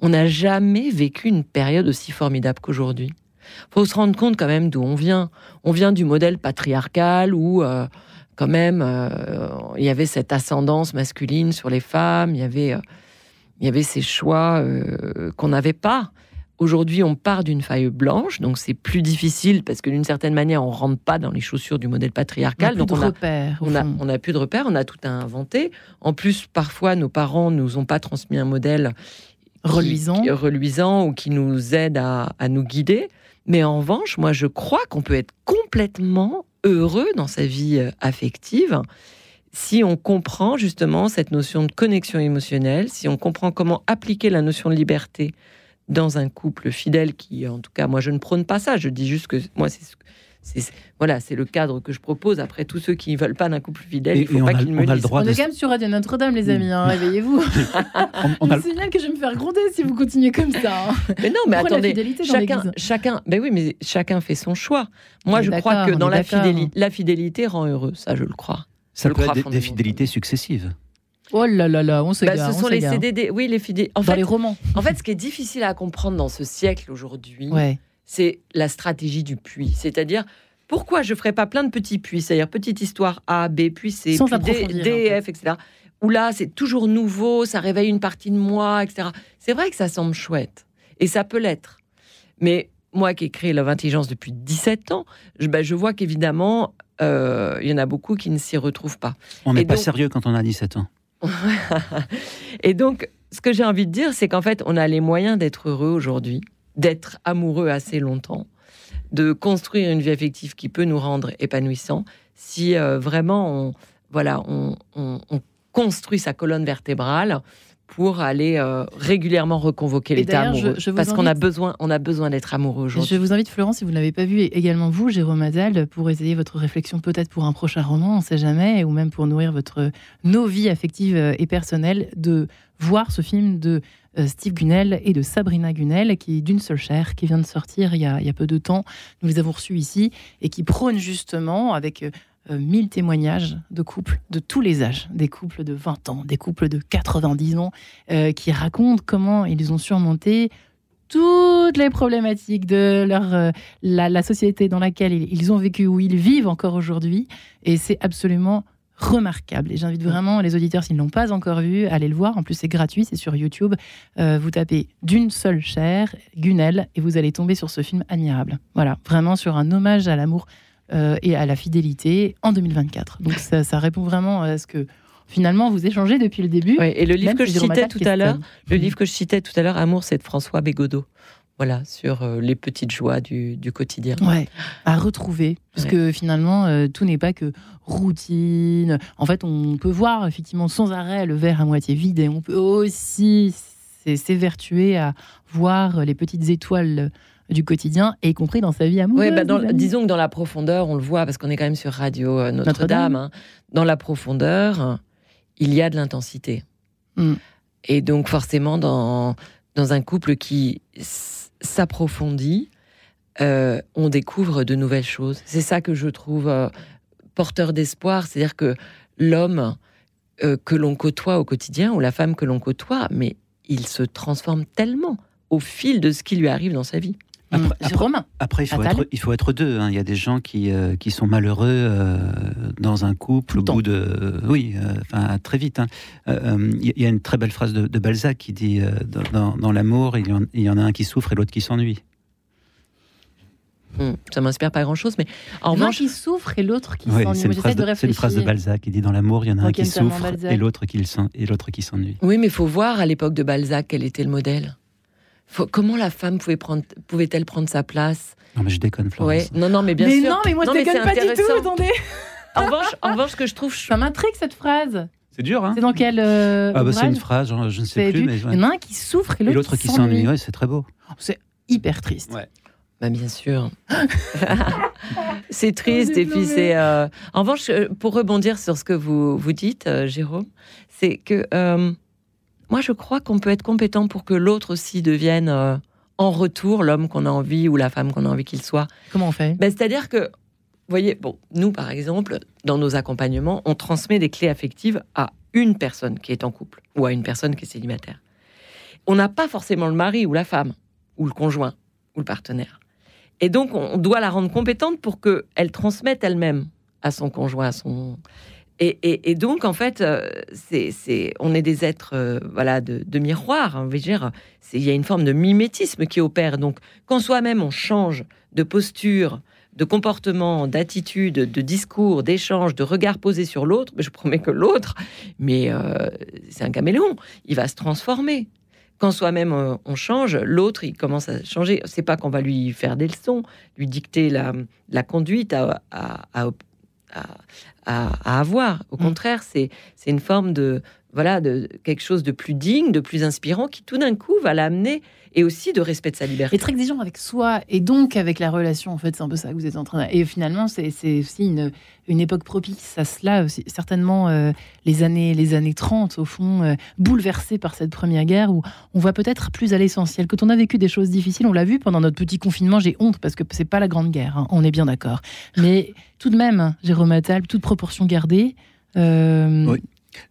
on n'a jamais vécu une période aussi formidable qu'aujourd'hui. faut se rendre compte quand même d'où on vient. On vient du modèle patriarcal où, euh, quand même, euh, il y avait cette ascendance masculine sur les femmes. Il y avait il y avait ces choix euh, qu'on n'avait pas. Aujourd'hui, on part d'une faille blanche, donc c'est plus difficile parce que d'une certaine manière, on rentre pas dans les chaussures du modèle patriarcal. On a donc on, a, repères, on, a, on a plus de repères, on a tout à inventer. En plus, parfois, nos parents nous ont pas transmis un modèle reluisant, reluisant ou qui nous aide à, à nous guider. Mais en revanche, moi, je crois qu'on peut être complètement heureux dans sa vie euh, affective si on comprend justement cette notion de connexion émotionnelle, si on comprend comment appliquer la notion de liberté dans un couple fidèle qui, en tout cas, moi, je ne prône pas ça. Je dis juste que moi, c'est voilà, c'est le cadre que je propose. Après, tous ceux qui ne veulent pas d'un couple fidèle, il ne faut pas qu'ils me disent. on est quand même sur Radio Notre-Dame, les amis. Hein, réveillez-vous. on, a... signale que je vais me faire gronder si vous continuez comme ça. Hein. Mais non, mais attendez, chacun, chacun, ben oui, mais chacun fait son choix. Moi, je crois que dans la fidélité, la fidélité rend heureux. Ça, je le crois. Ça peut être des, fidélités successives. Oh là là là, on s'égare. Bah, ce sont les CDD, oui, les fidélités. En dans les romans. En fait, ce qui est difficile à comprendre dans ce siècle aujourd'hui, c'est la stratégie du puits. C'est-à-dire, pourquoi je ne ferais pas plein de petits puits C'est-à-dire, petite histoire A, B, puis C, Sans puis D, D, F, etc. Où là, c'est toujours nouveau, ça réveille une partie de moi, etc. C'est vrai que ça semble chouette. Et ça peut l'être. Mais moi qui ai créé Love Intelligence depuis 17 ans, je, ben, je vois qu'évidemment, euh, il y en a beaucoup qui ne s'y retrouvent pas. On n'est pas sérieux quand on a 17 ans. et donc, ce que j'ai envie de dire, c'est qu'en fait, on a les moyens d'être heureux aujourd'hui, d'être amoureux assez longtemps, de construire une vie affective qui peut nous rendre épanouissants, si euh, vraiment on, voilà, on, on construit sa colonne vertébrale pour aller euh, régulièrement reconvoquer l'état amoureux. parce qu'on a besoin, on a besoin d'être amoureux aujourd'hui. Je vous invite, Florence, si vous ne l'avez pas vu, et également vous, Jérôme Adal, pour essayer votre réflexion peut-être pour un prochain roman, on ne sait jamais, ou même pour nourrir votre nos vies affectives et personnelles, de voir ce film de euh, Steve Gunnell et de Sabrina Gunnell, qui est d'une seule chair, qui vient de sortir il y, a, il y a peu de temps. Nous les avons reçus ici et qui prône justement avec euh, euh, mille témoignages de couples de tous les âges, des couples de 20 ans, des couples de 90 ans, euh, qui racontent comment ils ont surmonté toutes les problématiques de leur, euh, la, société dans laquelle ils, ont vécu, où ils vivent encore aujourd'hui. Et c'est absolument remarquable. Et j'invite vraiment les auditeurs, s'ils ne l'ont pas encore vu, à aller le voir. En plus, c'est gratuit, c'est sur YouTube. vous tapez d'une seule chair, Gunnel, et vous allez tomber sur ce film admirable. Voilà, vraiment sur un hommage à l'amour euh, et à la fidélité en 2024. Donc ça, répond vraiment à ce que finalement vous échangez depuis le début. et le livre que je citais tout à l'heure, le livre que je citais tout à l'heure, Amour, c'est de François Bégodeau. Voilà, sur euh, les petites joies du, quotidien. Ouais, à retrouver. Parce que finalement, euh, tout n'est pas que routine. En fait, on peut voir effectivement sans arrêt le verre à moitié vide et on peut aussi s'évertuer à voir les petites étoiles du quotidien, y compris dans sa vie amoureuse. Oui, bah disons que dans la profondeur, on le voit parce qu'on est quand même sur Radio euh, Notre-Dame. Hein. dans la profondeur, il y a de l'intensité. Mm. Et donc forcément, dans, dans un couple qui s'approfondit, euh, on découvre de nouvelles choses. C'est ça que je trouve euh, porteur d'espoir, c'est-à-dire que l'homme euh, que l'on côtoie au quotidien ou la femme que l'on côtoie, mais il se transforme tellement au fil de ce qui lui arrive dans sa vie. Après, après, il, faut être, il, faut être, deux. Hein. Il y a des gens qui, qui sont malheureux dans un couple au bout de. oui, enfin, très vite. Hein. il y a une très belle phrase de, Balzac qui dit Dans, dans l'amour, il, il, y en a un qui souffre et l'autre qui s'ennuie. Hmm. ça m'inspire pas grand chose, mais en revanche. qui souffre et l'autre qui s'ennuie. C'est une, phrase de Balzac qui dit dans l'amour, il y en a un qui souffre et l'autre qui, qui s'ennuie. Oui, mais il faut voir à l'époque de Balzac quel était le modèle. Comment la femme pouvait prendre, pouvait-elle prendre sa place? Non, mais je déconne, Florence. Ouais. Non, non, mais bien mais sûr. non, mais moi je déconne pas du tout. Attendez. en revanche, en revanche, ce que je trouve, ça m'intrigue cette phrase. C'est dur, hein C'est dans quel euh, Ah bah c'est une phrase, je ne sais plus. Mais, Il y en a un qui souffre et l'autre qui s'ennuie. Ouais, c'est très beau. C'est hyper triste. Ouais. Bah, bien sûr. c'est triste et puis c'est. Euh, en revanche, euh, pour rebondir sur ce que vous vous dites, euh, Jérôme, c'est que moi je crois qu'on peut être compétent pour que l'autre aussi devienne en retour l'homme qu'on a envie ou la femme qu'on a envie qu'il soit. Comment on fait? Ben, C'est-à-dire que, vous voyez, bon, nous par exemple, dans nos accompagnements, on transmet des clés affectives à une personne qui est en couple ou à une personne qui est célibataire. On n'a pas forcément le mari ou la femme ou le conjoint ou le partenaire. Et donc, on doit la rendre compétente pour qu'elle transmette elle-même à son conjoint, à son. Et, donc, en fait, euh, on est des êtres euh, voilà, de, miroir. Hein, il y a une forme de mimétisme qui opère. Donc, quand soi-même on change de posture, de comportement, d'attitude, de discours, d'échange, de regard posé sur l'autre, je promets que l'autre, mais euh, c'est un caméléon, il va se transformer quand soi-même on change, l'autre il commence à changer. C'est pas qu'on va lui faire des leçons, lui dicter la, conduite à, à, à, avoir. Au mm. contraire, c'est une forme de voilà de quelque chose de plus digne, de plus inspirant, qui tout d'un coup va l'amener et aussi de respect de sa liberté. Et très exigeant avec soi et donc avec la relation. En fait, c'est un peu ça que vous êtes en train. De... Et finalement, c'est aussi une, une, époque propice à cela. certainement euh, les années les années 30 au fond euh, bouleversées par cette première guerre où on voit peut-être plus à l'essentiel. Quand on a vécu des choses difficiles, on l'a vu pendant notre petit confinement. J'ai honte parce que c'est pas la grande guerre. Hein, on est bien d'accord. Mais tout de même, Jérôme Attal, toute proportion gardée. Euh, oui.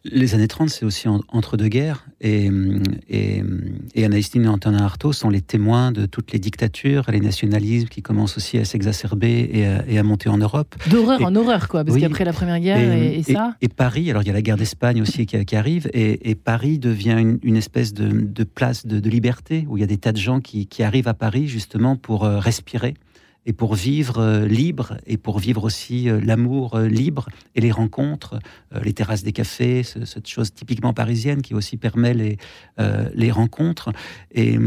Les années 30, c'est aussi entre deux guerres. Et, et, et et Antonin Artaud sont les témoins de toutes les dictatures et les nationalismes qui commencent aussi à s'exacerber et, à monter en Europe. D'horreur en horreur, quoi, parce qu'après la Première Guerre et, ça. Et, Paris, alors il y a la guerre d'Espagne aussi qui, arrive, et, Paris devient une, espèce de, place de, liberté, où il y a des tas de gens qui, qui arrivent à Paris justement pour euh, respirer et pour vivre euh, libre et pour vivre aussi euh, l'amour euh, libre et les rencontres, les terrasses des cafés, cette chose typiquement parisienne qui aussi permet les, les rencontres. Et,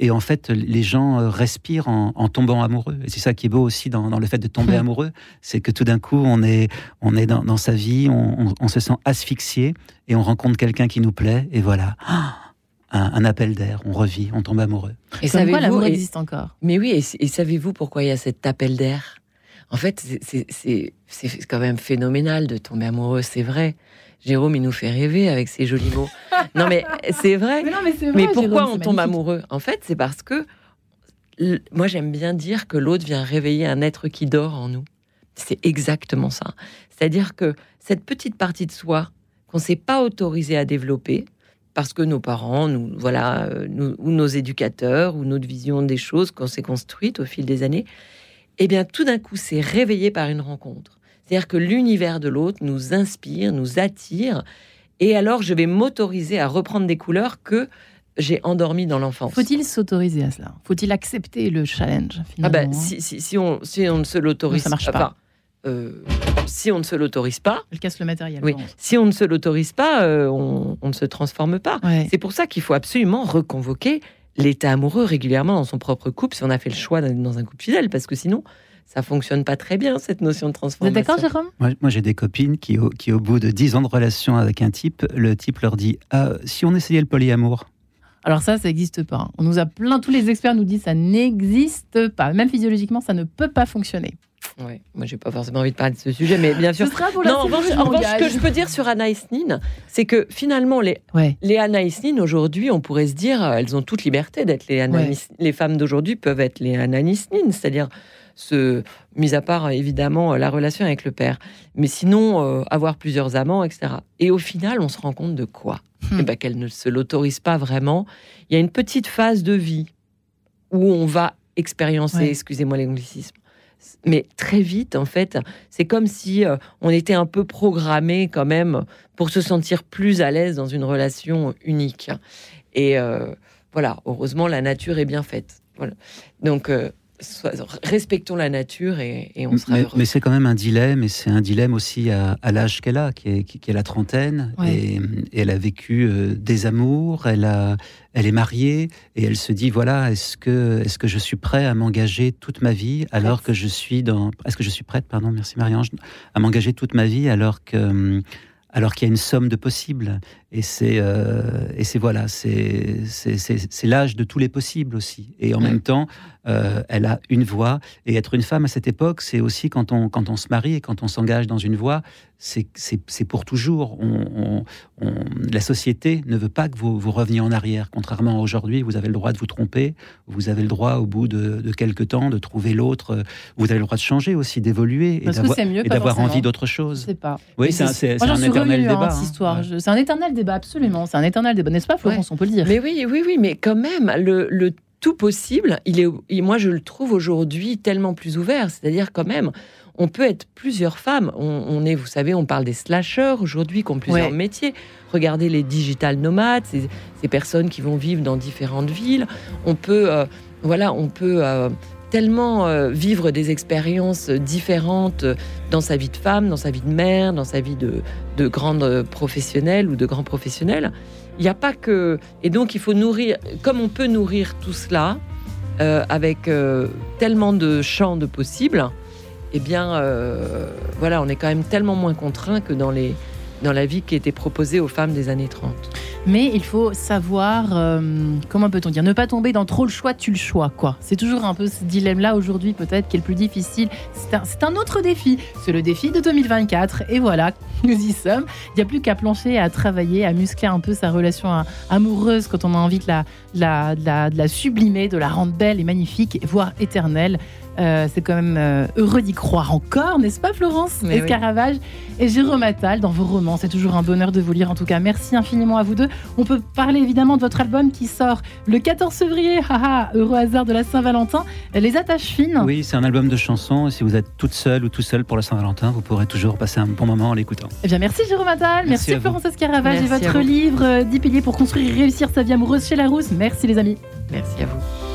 et, en fait, les gens respirent en, tombant amoureux. Et c'est ça qui est beau aussi dans, dans le fait de tomber amoureux, c'est que tout d'un coup, on est, on est dans, dans sa vie, on, on, se sent asphyxié et on rencontre quelqu'un qui nous plaît et voilà. Ah un, appel d'air, on revit, on tombe amoureux. Et savez-vous, l'amour existe encore. Mais oui, et, savez-vous pourquoi il y a cet appel d'air? En fait, c'est quand même phénoménal de tomber amoureux, c'est vrai. Jérôme, il nous fait rêver avec ses jolis mots. non, mais c'est vrai. Mais, pourquoi on tombe amoureux? En fait, c'est parce que moi, j'aime bien dire que l'autre vient réveiller un être qui dort en nous. C'est exactement ça. C'est-à-dire que cette petite partie de soi qu'on ne s'est pas autorisé à développer, parce que nos parents, nous, voilà, euh, ou nos éducateurs, ou notre vision des choses qu'on s'est construite au fil des années, eh bien, tout d'un coup, c'est réveillé par une rencontre. C'est-à-dire que l'univers de l'autre nous inspire, nous attire, et alors je vais m'autoriser à reprendre des couleurs que j'ai endormies dans l'enfance. Faut-il s'autoriser à cela? Faut-il accepter le challenge ah ben, si, si, si, on, si on ne se l'autorise pas, si on ne se l'autorise pas, elle casse le matériel. Oui, si on ne se l'autorise pas, on, ne se transforme pas. C'est pour ça qu'il faut absolument reconvoquer l'état amoureux régulièrement dans son propre couple si on a fait le choix d'être dans un couple fidèle, parce que sinon, ça fonctionne pas très bien cette notion de transformation. Vous êtes d'accord, Jérôme? Moi, j'ai des copines qui au, qui, au bout de 10 ans de relation avec un type, le type leur dit ah, si on essayait le polyamour. Alors ça, ça n'existe pas. On nous a plein, tous les experts nous disent ça n'existe pas. Même physiologiquement, ça ne peut pas fonctionner. Ouais, moi j'ai pas forcément envie de parler de ce sujet, mais bien sûr. Ce sera pour la non, en revanche, ce que je peux dire sur Anaïs Nin, c'est que finalement les les Anaïs Nin aujourd'hui, on pourrait se dire, elles ont toute liberté d'être les Anaïs. Les femmes d'aujourd'hui peuvent être les Anaïs Nin, c'est-à-dire ce, mis à part évidemment la relation avec le père, mais sinon euh, avoir plusieurs amants, etc. Et au final, on se rend compte de quoi? Hmm. Eh ben, qu'elle ne se l'autorise pas vraiment. Il y a une petite phase de vie où on va expériencer, excusez-moi l'anglicisme, mais très vite, en fait, c'est comme si euh, on était un peu programmé quand même pour se sentir plus à l'aise dans une relation unique. Et euh, voilà, heureusement, la nature est bien faite. Voilà. Donc, respectons la nature et, on sera mais, heureux. Mais c'est quand même un dilemme, et c'est un dilemme aussi à, l'âge qu'elle a, qui est, qui, est, la trentaine, et, elle a vécu euh, des amours, elle, a, elle est mariée, et elle se dit, voilà, est-ce que, est que je suis prêt à m'engager toute ma vie alors que je suis dans... Est-ce que je suis prête, pardon, merci Marie-Ange, à m'engager toute ma vie alors que alors qu'il y a une somme de possibles? Et c'est euh, et c'est voilà, c'est c'est l'âge de tous les possibles aussi. Et en même temps, euh, elle a une voix. Et être une femme à cette époque, c'est aussi quand on quand on se marie et quand on s'engage dans une voie, c'est pour toujours. On, la société ne veut pas que vous, vous reveniez en arrière. Contrairement à aujourd'hui, vous avez le droit de vous tromper, vous avez le droit au bout de, de quelques temps de trouver l'autre. Vous avez le droit de changer aussi, d'évoluer et d'avoir envie d'autre chose. C'est pas. Oui, c'est un éternel débat. Hein, histoire. C'est un éternel débat, absolument. C'est un éternel débat, n'est-ce pas, Florence On peut le dire. Mais oui, oui, oui, mais quand même, le, le tout possible, il est, moi je le trouve aujourd'hui tellement plus ouvert. C'est-à-dire quand même, on peut être plusieurs femmes. On, est, vous savez, on parle des slashers aujourd'hui qui ont plusieurs métiers. Regardez les digital nomades, ces, personnes qui vont vivre dans différentes villes. On peut, euh, voilà, on peut euh, tellement euh, vivre des expériences différentes dans sa vie de femme, dans sa vie de mère, dans sa vie de, de grande professionnelle ou de grand professionnel. Il n'y a pas que. Et donc, il faut nourrir, comme on peut nourrir tout cela, avec tellement de champs de possibles, eh bien, euh, voilà, on est quand même tellement moins contraint que dans, les, dans la vie qui était proposée aux femmes des années 30. Mais il faut savoir, euh, comment peut-on dire, ne pas tomber dans trop le choix, tu le choix, quoi. C'est toujours un peu ce dilemme-là aujourd'hui, peut-être, qui est le plus difficile. C'est un, autre défi. C'est le défi de 2024. Et voilà, nous y sommes. Il n'y a plus qu'à plancher, à travailler, à muscler un peu sa relation amoureuse quand on a envie la, de la sublimer, de la rendre belle et magnifique, voire éternelle. Euh, c'est quand même euh, heureux d'y croire encore, n'est-ce pas Florence Escaravage et Jérôme Attal dans vos romans. C'est toujours un bonheur de vous lire en tout cas. Merci infiniment à vous deux. On peut parler évidemment de votre album qui sort le 14 février. Haha, heureux hasard de la Saint-Valentin. Les attaches fines. Oui, c'est un album de chansons. Si vous êtes toute seule ou tout seul pour la Saint-Valentin, vous pourrez toujours passer un bon moment en l'écoutant. Eh bien, merci Jérôme Attal. Merci, Florence Escaravage et votre livre 10 piliers pour construire et réussir sa vie amoureuse chez Larousse. Merci les amis. Merci à vous.